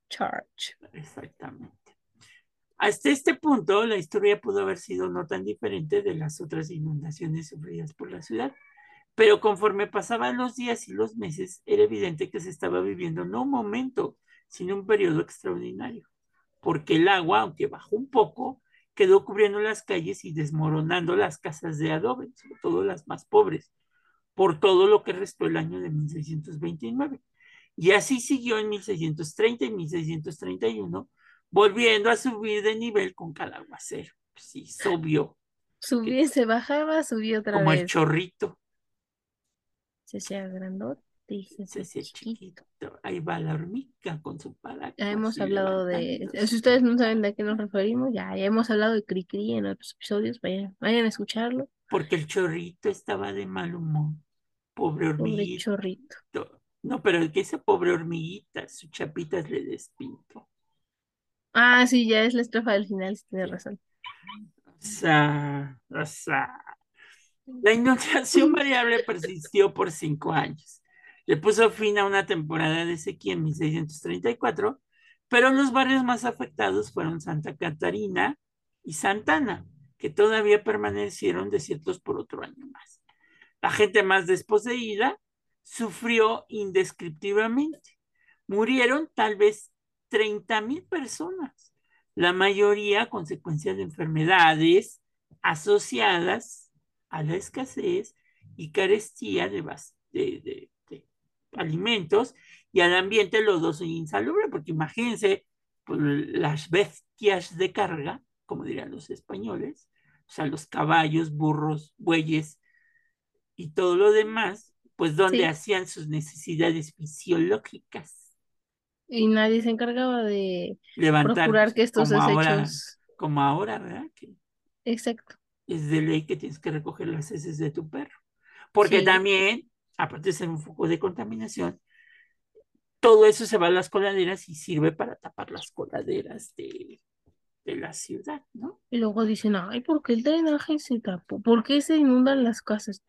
Church. Exactamente. Hasta este punto, la historia pudo haber sido no tan diferente de las otras inundaciones sufridas por la ciudad, pero conforme pasaban los días y los meses, era evidente que se estaba viviendo no un momento, sino un periodo extraordinario, porque el agua, aunque bajó un poco, quedó cubriendo las calles y desmoronando las casas de adobe, sobre todo las más pobres, por todo lo que restó el año de 1629. Y así siguió en 1630 y 1631, volviendo a subir de nivel con cada aguacero. Sí, subió, Subía, se bajaba, subía otra como el vez. chorrito, Se hacía grandote chiquito. chiquito. Ahí va la hormiga con su paraguas. Ya hemos hablado de, si ustedes no saben de qué nos referimos, ya, ya hemos hablado de Cricri en otros episodios, vayan, vayan a escucharlo. Porque el chorrito estaba de mal humor. Pobre Pobre hormiguito. chorrito. No, pero el que esa pobre hormiguita, su chapita le despinto. Ah, sí, ya es la estrofa del final, sí, tienes razón. O sea, o sea, la inundación variable persistió por cinco años. Le puso fin a una temporada de sequía en 1634, pero los barrios más afectados fueron Santa Catarina y Santana, que todavía permanecieron desiertos por otro año más. La gente más desposeída sufrió indescriptiblemente. Murieron tal vez 30 mil personas, la mayoría consecuencia de enfermedades asociadas a la escasez y carestía de, de alimentos y al ambiente lodoso e insalubre, porque imagínense pues, las bestias de carga, como dirían los españoles, o sea, los caballos, burros, bueyes y todo lo demás, pues donde Sí. hacían sus necesidades fisiológicas, Y nadie se encargaba de levantar procurar que estos como ahora, desechos. como ahora, ¿verdad? Que Exacto. es de ley que tienes que recoger las heces de tu perro. Porque Sí. también, aparte de ser un foco de contaminación, todo eso se va a las coladeras y sirve para tapar las coladeras de, de la ciudad, ¿no? Y luego dicen, ay, ¿por qué el drenaje se tapó? ¿Por qué se inundan las casas?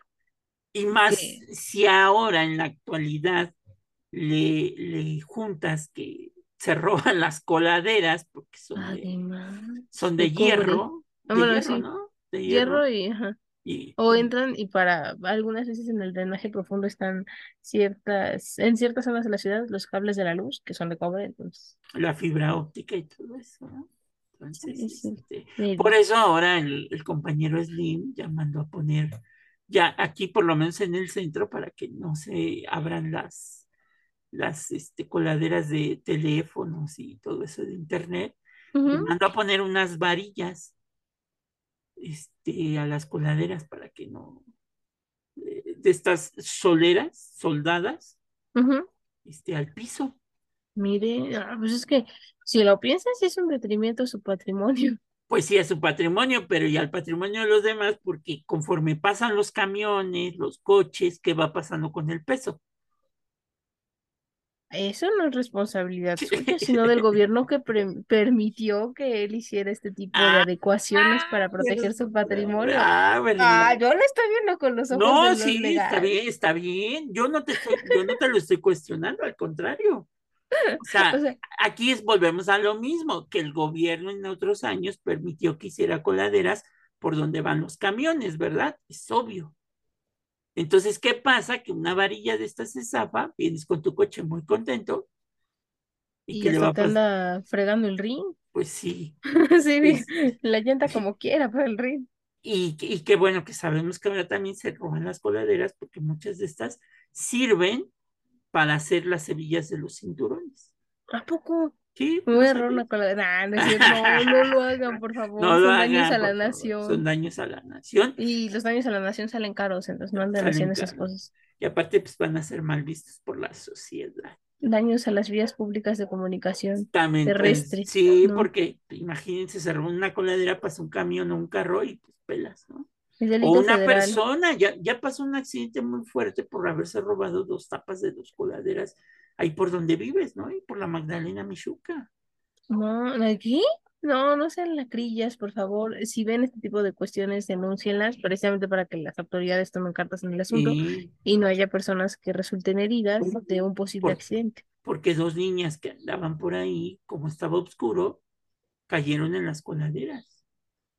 Y más Que si ahora en la actualidad le, le juntas que se roban las coladeras porque son de, además son de de cobre. hierro, Ah, de hierro, sí, ¿no? De hierro. hierro y ajá. Y, O entran y para algunas veces en el drenaje profundo están ciertas, en ciertas zonas de la ciudad, los cables de la luz, que son de cobre, entonces, la fibra óptica y todo eso, ¿no? Entonces, sí, sí, este, por eso ahora el, el compañero Slim ya mandó a poner, ya aquí por lo menos en el centro, para que no se abran las, las este, coladeras de teléfonos y todo eso de internet, Ujú. mandó a poner unas varillas este, a las coladeras para que no, eh, de estas soleras, soldadas, este, al piso. Mire, ah, pues es que si lo piensas, es un detrimento a su patrimonio. pues sí, a su patrimonio, pero y al patrimonio de los demás, porque conforme pasan los camiones, los coches, ¿qué va pasando con el peso? Eso no es responsabilidad suya, sino del gobierno que permitió que él hiciera este tipo de Ah, adecuaciones para proteger su patrimonio. ah, Ah, ¿verdad? yo lo estoy viendo con los ojos No, de sí, está bien, está bien. Yo no te estoy, yo no te lo estoy cuestionando, al contrario. O O sea, sea, aquí es, volvemos a lo mismo, que el gobierno en otros años permitió que hiciera coladeras por donde van los camiones, ¿verdad? Es obvio. Entonces, ¿qué pasa? Que una varilla de estas se zafa, vienes con tu coche muy contento, ¿y y qué le va te anda fregando el ring. Pues sí, Sí, la llanta como quiera, pero el ring. y, y qué bueno que sabemos que ahora también se roban las coladeras, porque muchas de estas sirven para hacer las hebillas de los cinturones. ¿A poco? ¿Sí? Me ¿No voy a robar sabías? una cola. Nah, no. No, no lo hagan, por favor. No Son daños a la favor. Son nación. daños a la nación. Y los daños a la nación salen caros, entonces no anden haciendo esas cosas. Y aparte, pues van a ser mal vistos por la sociedad. Daños a las vías públicas de comunicación También, pues, terrestre. sí, ¿no? porque imagínense, se roba una coladera, pasa un camión o un carro y pues pelas, ¿no? O una federal. persona, ya, ya pasó un accidente muy fuerte por haberse robado dos tapas de dos coladeras ahí por donde vives, ¿no? Y por la Magdalena Michuca. No, ¿aquí? No, no sean lacrillas, por favor. Si ven este tipo de cuestiones, denúncienlas, precisamente para que las autoridades tomen cartas en el asunto Y y no haya personas que resulten heridas de un posible por- accidente. porque dos niñas que andaban por ahí, como estaba oscuro, cayeron en las coladeras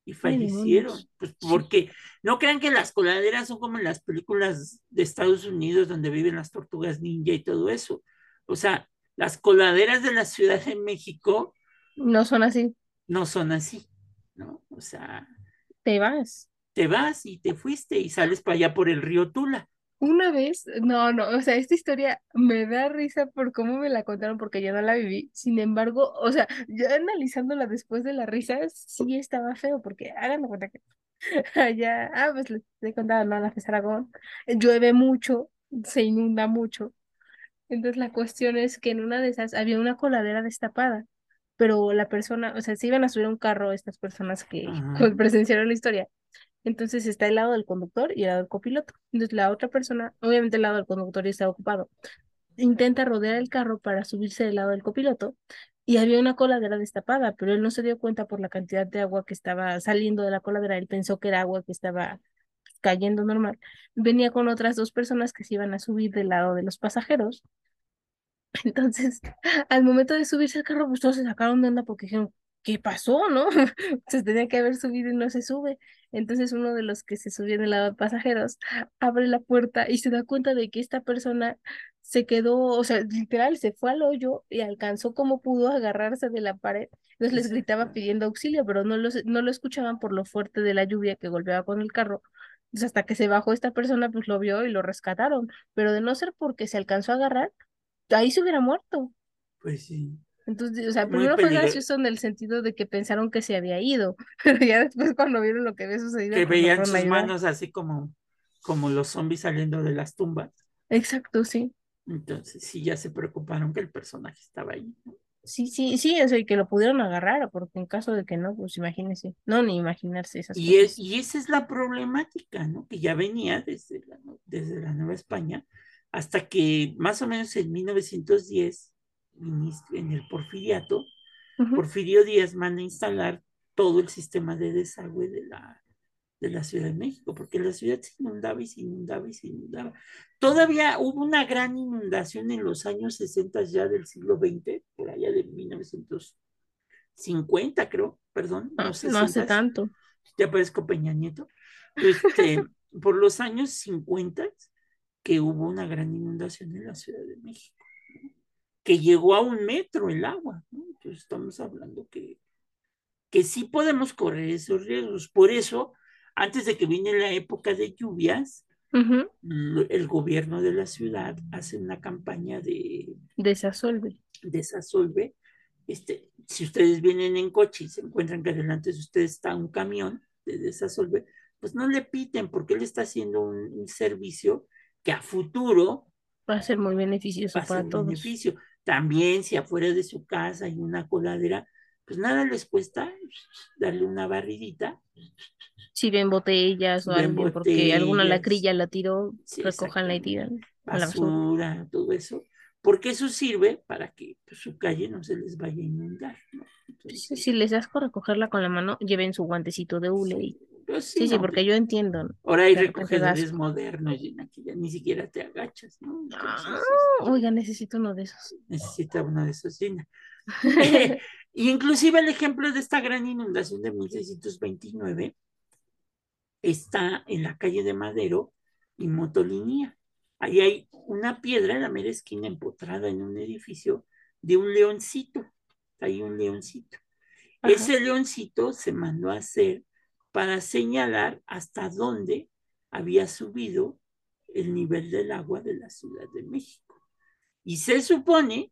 y fallecieron. Pues porque no crean que las coladeras son como en las películas de Estados Unidos donde viven las tortugas ninja y todo eso. O sea, las coladeras de la Ciudad de México No son así. no son así, ¿no? O sea, Te vas. te vas y te fuiste y sales para allá por el río Tula. Una vez, no, no, o sea, esta historia me da risa por cómo me la contaron porque yo no la viví. Sin embargo, o sea, ya analizándola después de la risa, sí estaba feo porque hagan de cuenta que allá, ah, pues les he contado, ¿no? La Aragón, llueve mucho, se inunda mucho. Entonces la cuestión es que en una de esas había una coladera destapada, pero la persona, o sea, se iban a subir a un carro estas personas que Ajá. presenciaron la historia. Entonces está el lado del conductor y el lado del copiloto. Entonces la otra persona, obviamente el lado del conductor ya está ocupado. intenta rodear el carro para subirse del lado del copiloto y había una coladera destapada, pero él no se dio cuenta por la cantidad de agua que estaba saliendo de la coladera. Él pensó que era agua que estaba cayendo normal. Venía con otras dos personas que se iban a subir del lado de los pasajeros. Entonces, al momento de subirse al carro, pues todos se sacaron de onda porque dijeron, ¿qué pasó, no? Se tenía que haber subido y no se sube. Entonces uno de los que se subió en el lado de pasajeros abre la puerta y se da cuenta de que esta persona se quedó, o sea, literal, se fue al hoyo y alcanzó como pudo agarrarse de la pared. Entonces les gritaba pidiendo auxilio, pero no, los, no lo escuchaban por lo fuerte de la lluvia que golpeaba con el carro. Entonces hasta que se bajó esta persona, pues lo vio y lo rescataron. Pero de no ser porque se alcanzó a agarrar, ahí se hubiera muerto. Pues sí. Entonces, o sea, Muy primero fue gracioso en el sentido de que pensaron que se había ido, pero ya después cuando vieron lo que había sucedido, Que pues, veían sus manos así como, como los zombies saliendo de las tumbas. Exacto, sí. Entonces sí ya se preocuparon que el personaje estaba ahí. ¿no? Sí, sí, sí, o sea, y que lo pudieron agarrar, porque en caso de que no, pues imagínense. No, ni imaginarse esas Y, es, cosas. y esa es la problemática, ¿no? Que ya venía desde la, desde la Nueva España hasta que más o menos en 1910, inicio- en el porfiriato, Ujú. Porfirio Díaz manda a instalar todo el sistema de desagüe de la, de la Ciudad de México, porque la ciudad se inundaba y se inundaba y se inundaba. Todavía hubo una gran inundación en los años 60 ya del siglo XX, por allá de 1950, creo, perdón, Ah, no no hace 60, tanto. ya parezco Peña Nieto, este, por los años 50 que hubo una gran inundación en la Ciudad de México, ¿no? que llegó a un metro el agua, ¿no? Entonces estamos hablando que, que sí podemos correr esos riesgos. Por eso, antes de que viene la época de lluvias, el gobierno de la ciudad hace una campaña de Desasolve. desasolve. Este, si ustedes vienen en coche y se encuentran que delante de ustedes está un camión de desasolve, pues no le piten porque él está haciendo un, un servicio que a futuro Va a ser muy beneficioso va a ser para todos. beneficio. También si afuera de su casa hay una coladera, pues nada les cuesta darle una barridita. Si ven botellas o ven alguien porque alguna botellas. lacrilla la tiró, Sí, recójanla y tiran a la basura. basura, todo eso, porque eso sirve para que pues, su calle no se les vaya a inundar. ¿no? Sí, Entonces, Si les das por recogerla con la mano, lleven su guantecito de hule. y- pues, Sí, sí, no, porque yo entiendo. Ahora hay da recogedores modernos, Gina, que ya ni siquiera te agachas, ¿no? Entonces, Ah, este, oiga, necesito uno de esos. necesita uno de esos, Gina. y inclusive el ejemplo de esta gran inundación de 1629 está en la calle de Madero y Motolinía. Ahí hay una piedra en la mera esquina empotrada en un edificio de un leoncito. Hay un leoncito. Ajá. Ese leoncito se mandó a hacer para señalar hasta dónde había subido el nivel del agua de la Ciudad de México. Y se supone,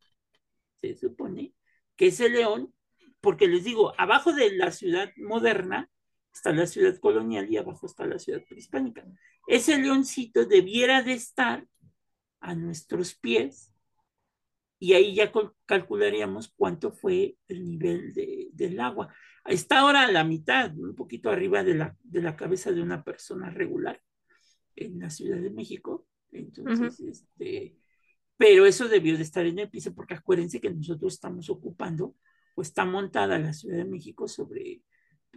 se supone que ese león, porque les digo, abajo de la ciudad moderna está la ciudad colonial y abajo está la ciudad prehispánica. Ese leoncito debiera de estar a nuestros pies y ahí ya cal- calcularíamos cuánto fue el nivel de, del agua. Está ahora a la mitad, un poquito arriba de la, de la cabeza de una persona regular en la Ciudad de México. Entonces, este, pero eso debió de estar en el piso porque acuérdense que nosotros estamos ocupando o está montada la Ciudad de México sobre,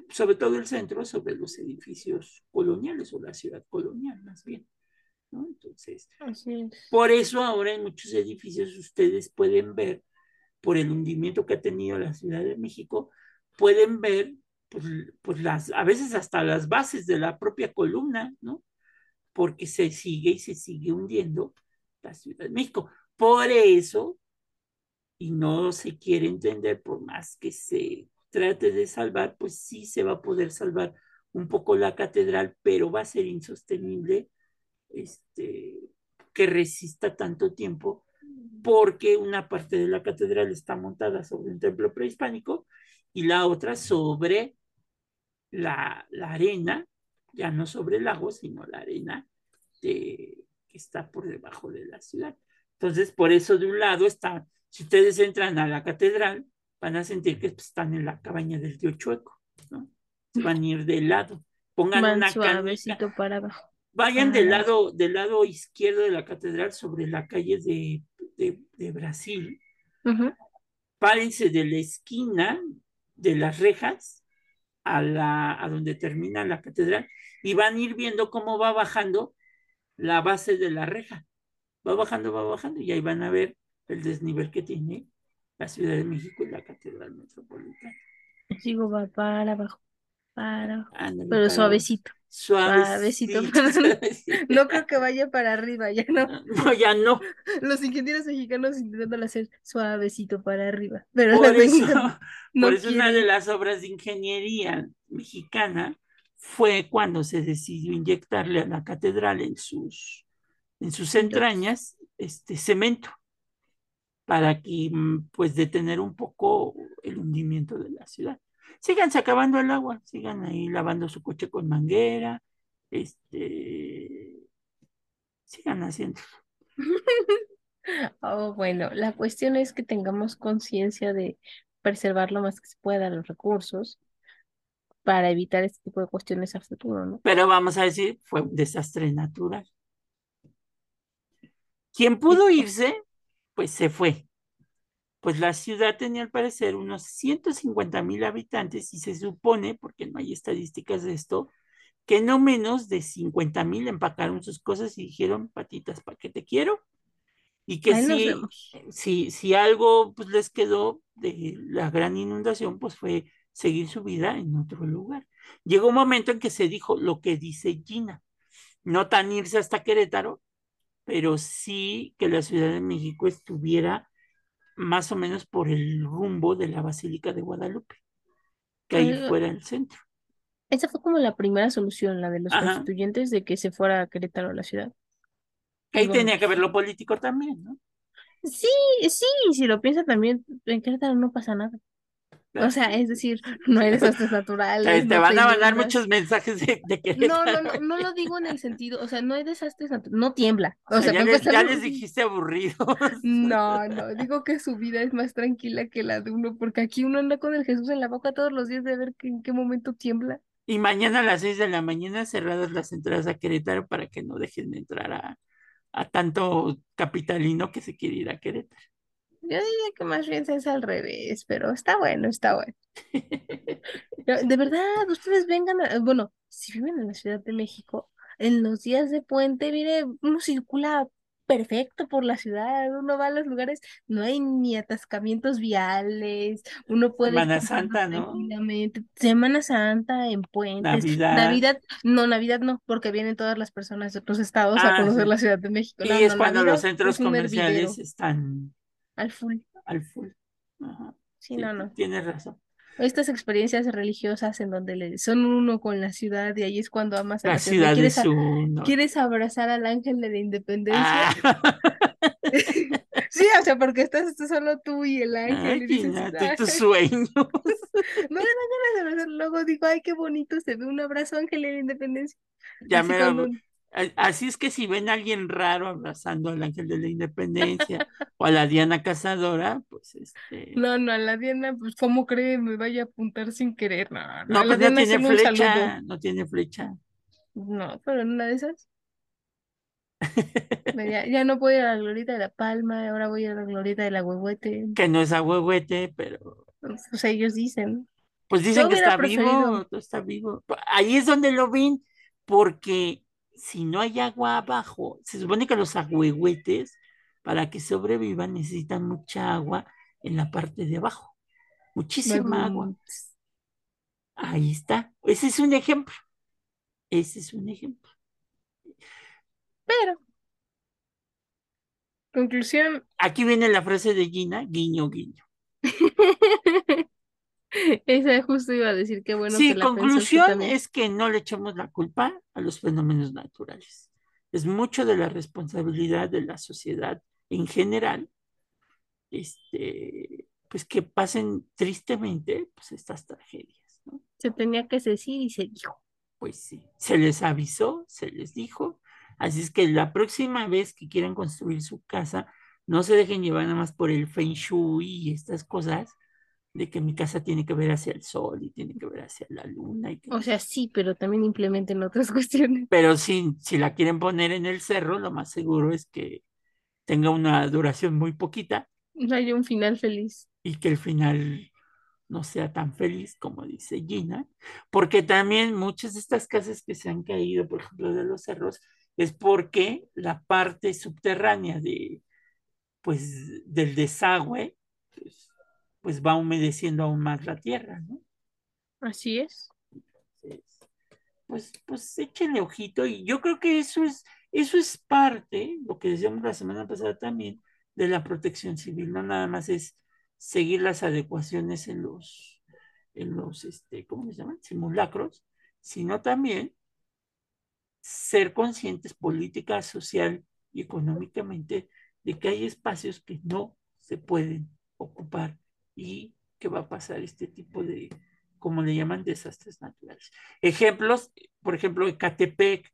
sobre todo el centro, sobre los edificios coloniales o la ciudad colonial más bien. ¿No? Entonces, Así es. por eso ahora en muchos edificios ustedes pueden ver, por el hundimiento que ha tenido la Ciudad de México, pueden ver pues, pues las, a veces hasta las bases de la propia columna, ¿no? Porque se sigue y se sigue hundiendo la Ciudad de México. Por eso, y no se quiere entender, por más que se trate de salvar, pues sí se va a poder salvar un poco la catedral, pero va a ser insostenible este, que resista tanto tiempo, porque una parte de la catedral está montada sobre un templo prehispánico y la otra sobre la, la arena, ya no sobre el lago, sino la arena de, que está por debajo de la ciudad. Entonces, por eso de un lado está, si ustedes entran a la catedral, van a sentir que están en la cabaña del tío Chueco, ¿no? Se van a ir de lado. Pongan una para abajo. Vayan del Ah. lado, del lado izquierdo de la catedral sobre la calle de, de, de Brasil. Ujú. Párense de la esquina de las rejas a, la, a donde termina la catedral y van a ir viendo cómo va bajando la base de la reja. Va bajando, va bajando y ahí van a ver el desnivel que tiene la Ciudad de México y la Catedral Metropolitana. Sigo va para abajo, abajo. Ándale, Pero para- suavecito. Suavecito. Suavecito. No creo que vaya para arriba, ya no. No, ya no. Los ingenieros mexicanos intentándolo hacer suavecito para arriba. Pero Por eso, no por eso una de las obras de ingeniería mexicana fue cuando se decidió inyectarle a la catedral en sus, en sus entrañas este cemento para que mm, pues detener un poco el hundimiento de la ciudad. Síganse acabando el agua, sigan ahí lavando su coche con manguera, este, sigan haciendo. Oh, bueno, la cuestión es que tengamos conciencia de preservar lo más que se pueda los recursos para evitar este tipo de cuestiones a futuro, ¿no? Pero vamos a decir, fue un desastre natural. Quien pudo irse, pues se fue. Pues la ciudad tenía al parecer unos 150 mil habitantes y se supone, porque no hay estadísticas de esto, que no menos de 50 mil empacaron sus cosas y dijeron, patitas, ¿para qué te quiero? Y que si, si algo pues, les quedó de la gran inundación, pues fue seguir su vida en otro lugar. Llegó un momento en que se dijo lo que dice Gina, no tan irse hasta Querétaro, pero sí que la Ciudad de México estuviera más o menos por el rumbo de la Basílica de Guadalupe, que ahí Ah, fuera el centro. Esa fue como la primera solución, la de los Ajá. constituyentes de que se fuera a Querétaro la ciudad. Ahí tenía que ver lo político también, ¿no? Sí, sí, si lo piensa también, en Querétaro no pasa nada. O sea, es decir, no hay desastres naturales, te no van a mandar muchos mensajes de, de No, no, Querétaro. no, no lo digo en el sentido, o sea, no hay desastres naturales, no tiembla. O O sea, sea, ya les, empezar, ya no- les dijiste aburridos. No, no, digo que su vida es más tranquila que la de uno, porque aquí uno anda con el Jesús en la boca todos los días de ver que- en qué momento tiembla. Y mañana a las 6 de la mañana cerradas las entradas a Querétaro para que no dejen de entrar a, a tanto capitalino que se quiere ir a Querétaro. Yo diría que más bien es al revés, pero está bueno, está bueno. De verdad, ustedes vengan a, bueno, si viven en la Ciudad de México, en los días de puente, mire, uno circula perfecto por la ciudad, uno va a los lugares, no hay ni atascamientos viales, uno puede Semana Santa, ¿no? Semana Santa, en puentes, Navidad. Navidad, no, Navidad no, porque vienen todas las personas de otros estados a Ah, conocer sí. la Ciudad de México. Y No, es no, cuando Navidad los centros comerciales están al full. al full. Ajá. Sí, Sí, no, no. tienes razón. Estas experiencias religiosas en donde le, son uno con la ciudad y ahí es cuando amas a La la ciudad. ¿Quieres, a- su no. quieres abrazar al ángel de la independencia? Ah, Sí, o sea, porque estás tú solo tú y el ángel ay, y dices, Gina, tú- "Ay, tus sueños. no le dan ganas de abrazar. Luego digo, ay, qué bonito se ve un abrazo ángel de la independencia. Ya Así me cuando- A- Así es que si ven a alguien raro abrazando al ángel de la independencia o a la Diana Cazadora, pues este. No, no, a la Diana, pues, ¿cómo cree? Me vaya a apuntar sin querer. No, no, No, a la pues no tiene flecha, no tiene flecha. No, pero en una de esas. Ya, ya no puedo ir a la glorieta de la Palma, ahora voy a a la glorieta de la Huehuete. Que no es ahuehuete, pero Pues ellos dicen. pues dicen Yo que está preferido- vivo, está vivo. Ahí es donde lo ven, porque si no hay agua abajo, se supone que los ahuehuetes, para que sobrevivan, necesitan mucha agua en la parte de abajo. Muchísima agua. Ahí está. Ese es un ejemplo. Ese es un ejemplo. Pero, conclusión, Aquí viene la frase de Gina, guiño, guiño. esa justo iba a decir que bueno sí, que la conclusión es que no le echemos la culpa a los fenómenos naturales. Es mucho de la responsabilidad de la sociedad en general, este, pues que pasen tristemente pues estas tragedias, ¿no? Se tenía que decir y se dijo. Pues sí, se les avisó, se les dijo, así es que la próxima vez que quieran construir su casa, no se dejen llevar nada más por el feng shui y estas cosas, de que mi casa tiene que ver hacia el sol y tiene que ver hacia la luna. Y que... O sea, sí, pero también implementen otras cuestiones. Pero si, si la quieren poner en el cerro, lo más seguro es que tenga una duración muy poquita No hay un final feliz. y que el final no sea tan feliz como dice Gina, porque también muchas de estas casas que se han caído, por ejemplo, de los cerros, es porque la parte subterránea de, pues, del desagüe, pues, pues va humedeciendo aún más la tierra, ¿no? Así es. Pues, pues échenle ojito y yo creo que eso es, eso es parte, lo que decíamos la semana pasada también, de la protección civil, no nada más es seguir las adecuaciones en los, en los, este, ¿cómo se llaman? Simulacros, sino también ser conscientes política, social y económicamente de que hay espacios que no se pueden ocupar y que va a pasar este tipo de, como le llaman, desastres naturales. Ejemplos, por ejemplo, Ecatepec,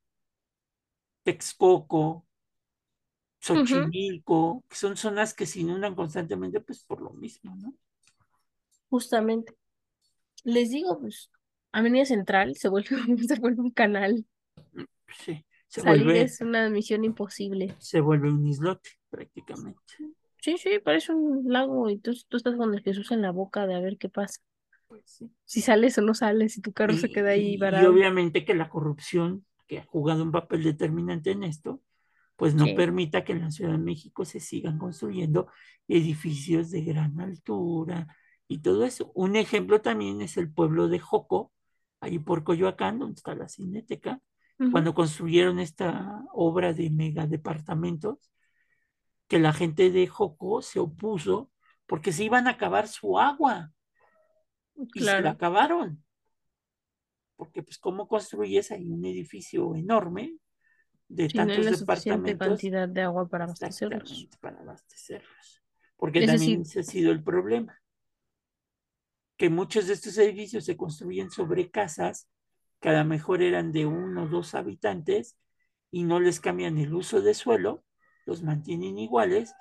Texcoco, Xochimilco, que son zonas que se inundan constantemente, pues por lo mismo, ¿no? Justamente. Les digo, pues, Avenida Central se vuelve, se vuelve un canal. Sí, se Salir vuelve, es una misión imposible. se vuelve un islote prácticamente. Sí, sí, parece un lago y tú, tú estás con el Jesús en la boca de a ver qué pasa. Pues sí. Si sales o no sales, si tu carro se queda ahí y- y varado. obviamente que la corrupción, que ha jugado un papel determinante en esto, pues no Sí. permita que en la Ciudad de México se sigan construyendo edificios de gran altura y todo eso. Un ejemplo también es el pueblo de Joco, ahí por Coyoacán, donde está la Cineteca, cuando construyeron esta obra de megadepartamentos, que la gente de Joco se opuso porque se iban a acabar su agua y se la acabaron. Porque pues cómo construyes ahí un edificio enorme de tantos la departamentos cantidad de agua para abastecerlos. para abastecerlos. Porque Es también decir, ese ha sido el problema, que muchos de estos edificios se construyen sobre casas que a lo mejor eran de uno o dos habitantes y no les cambian el uso de suelo, los mantienen iguales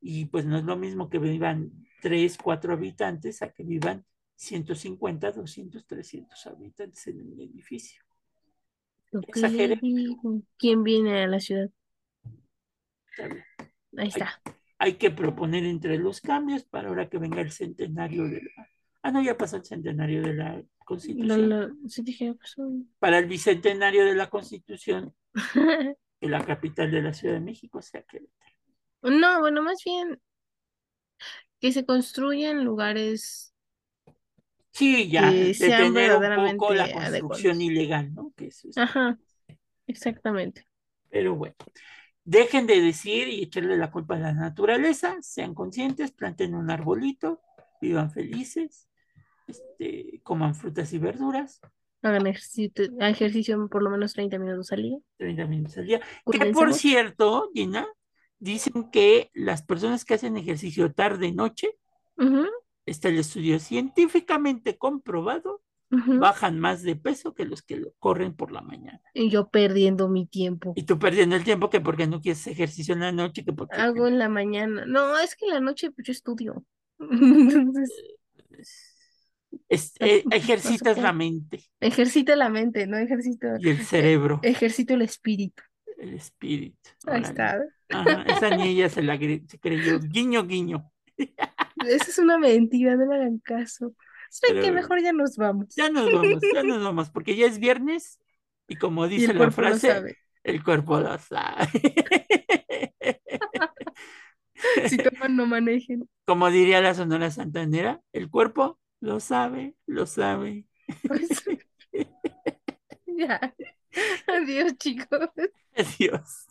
y pues no es lo mismo que vivan tres, cuatro habitantes a que vivan 150, 200, 300 habitantes en un edificio. lo digo, ¿quién viene a la ciudad? está bien. Ahí está. hay que proponer entre los cambios para ahora que venga el centenario de la... Ah, no, ya pasó el centenario de la Lo, Constitución. lo- sí dije, Para el bicentenario de la Constitución, que la capital de la Ciudad de México sea que No, bueno, más bien que se construyan lugares Sí, ya, que de sean tener un poco la verdaderamente construcción adecuados. ilegal, ¿no? Que eso es. Ajá, exactamente. Pero bueno, dejen de decir y echarle la culpa a la naturaleza, sean conscientes, planten un arbolito, vivan felices, este, coman frutas y verduras, Hagan ejercicio, ejercicio por lo menos 30 minutos al día. 30 minutos al día. Que por cierto, Gina, dicen que las personas que hacen ejercicio tarde-noche, Ujú, está el estudio científicamente comprobado, bajan más de peso que los que lo corren por la mañana. Y yo perdiendo mi tiempo. Y tú perdiendo el tiempo que porque no quieres ejercicio en la noche, que porque Hago en la mañana. No, es que en la noche pues yo estudio. Entonces, es- no, eh, ejercitas la mente Ejercito la mente, no ejercito, y el cerebro, ejercito el espíritu. el espíritu. Ahí está. Ajá, esa niña se la se creyó, guiño, guiño. Esa es una mentira, no le hagan caso. ¿Saben qué? Pero Mejor ya nos vamos. ya nos vamos, ya nos vamos, porque ya es viernes y como Y dice el la frase, el cuerpo lo sabe. Si toman, no manejen. Como diría la Sonora Santanera, el cuerpo lo sabe, lo sabe. Pues, ya. Adiós, chicos. Adiós.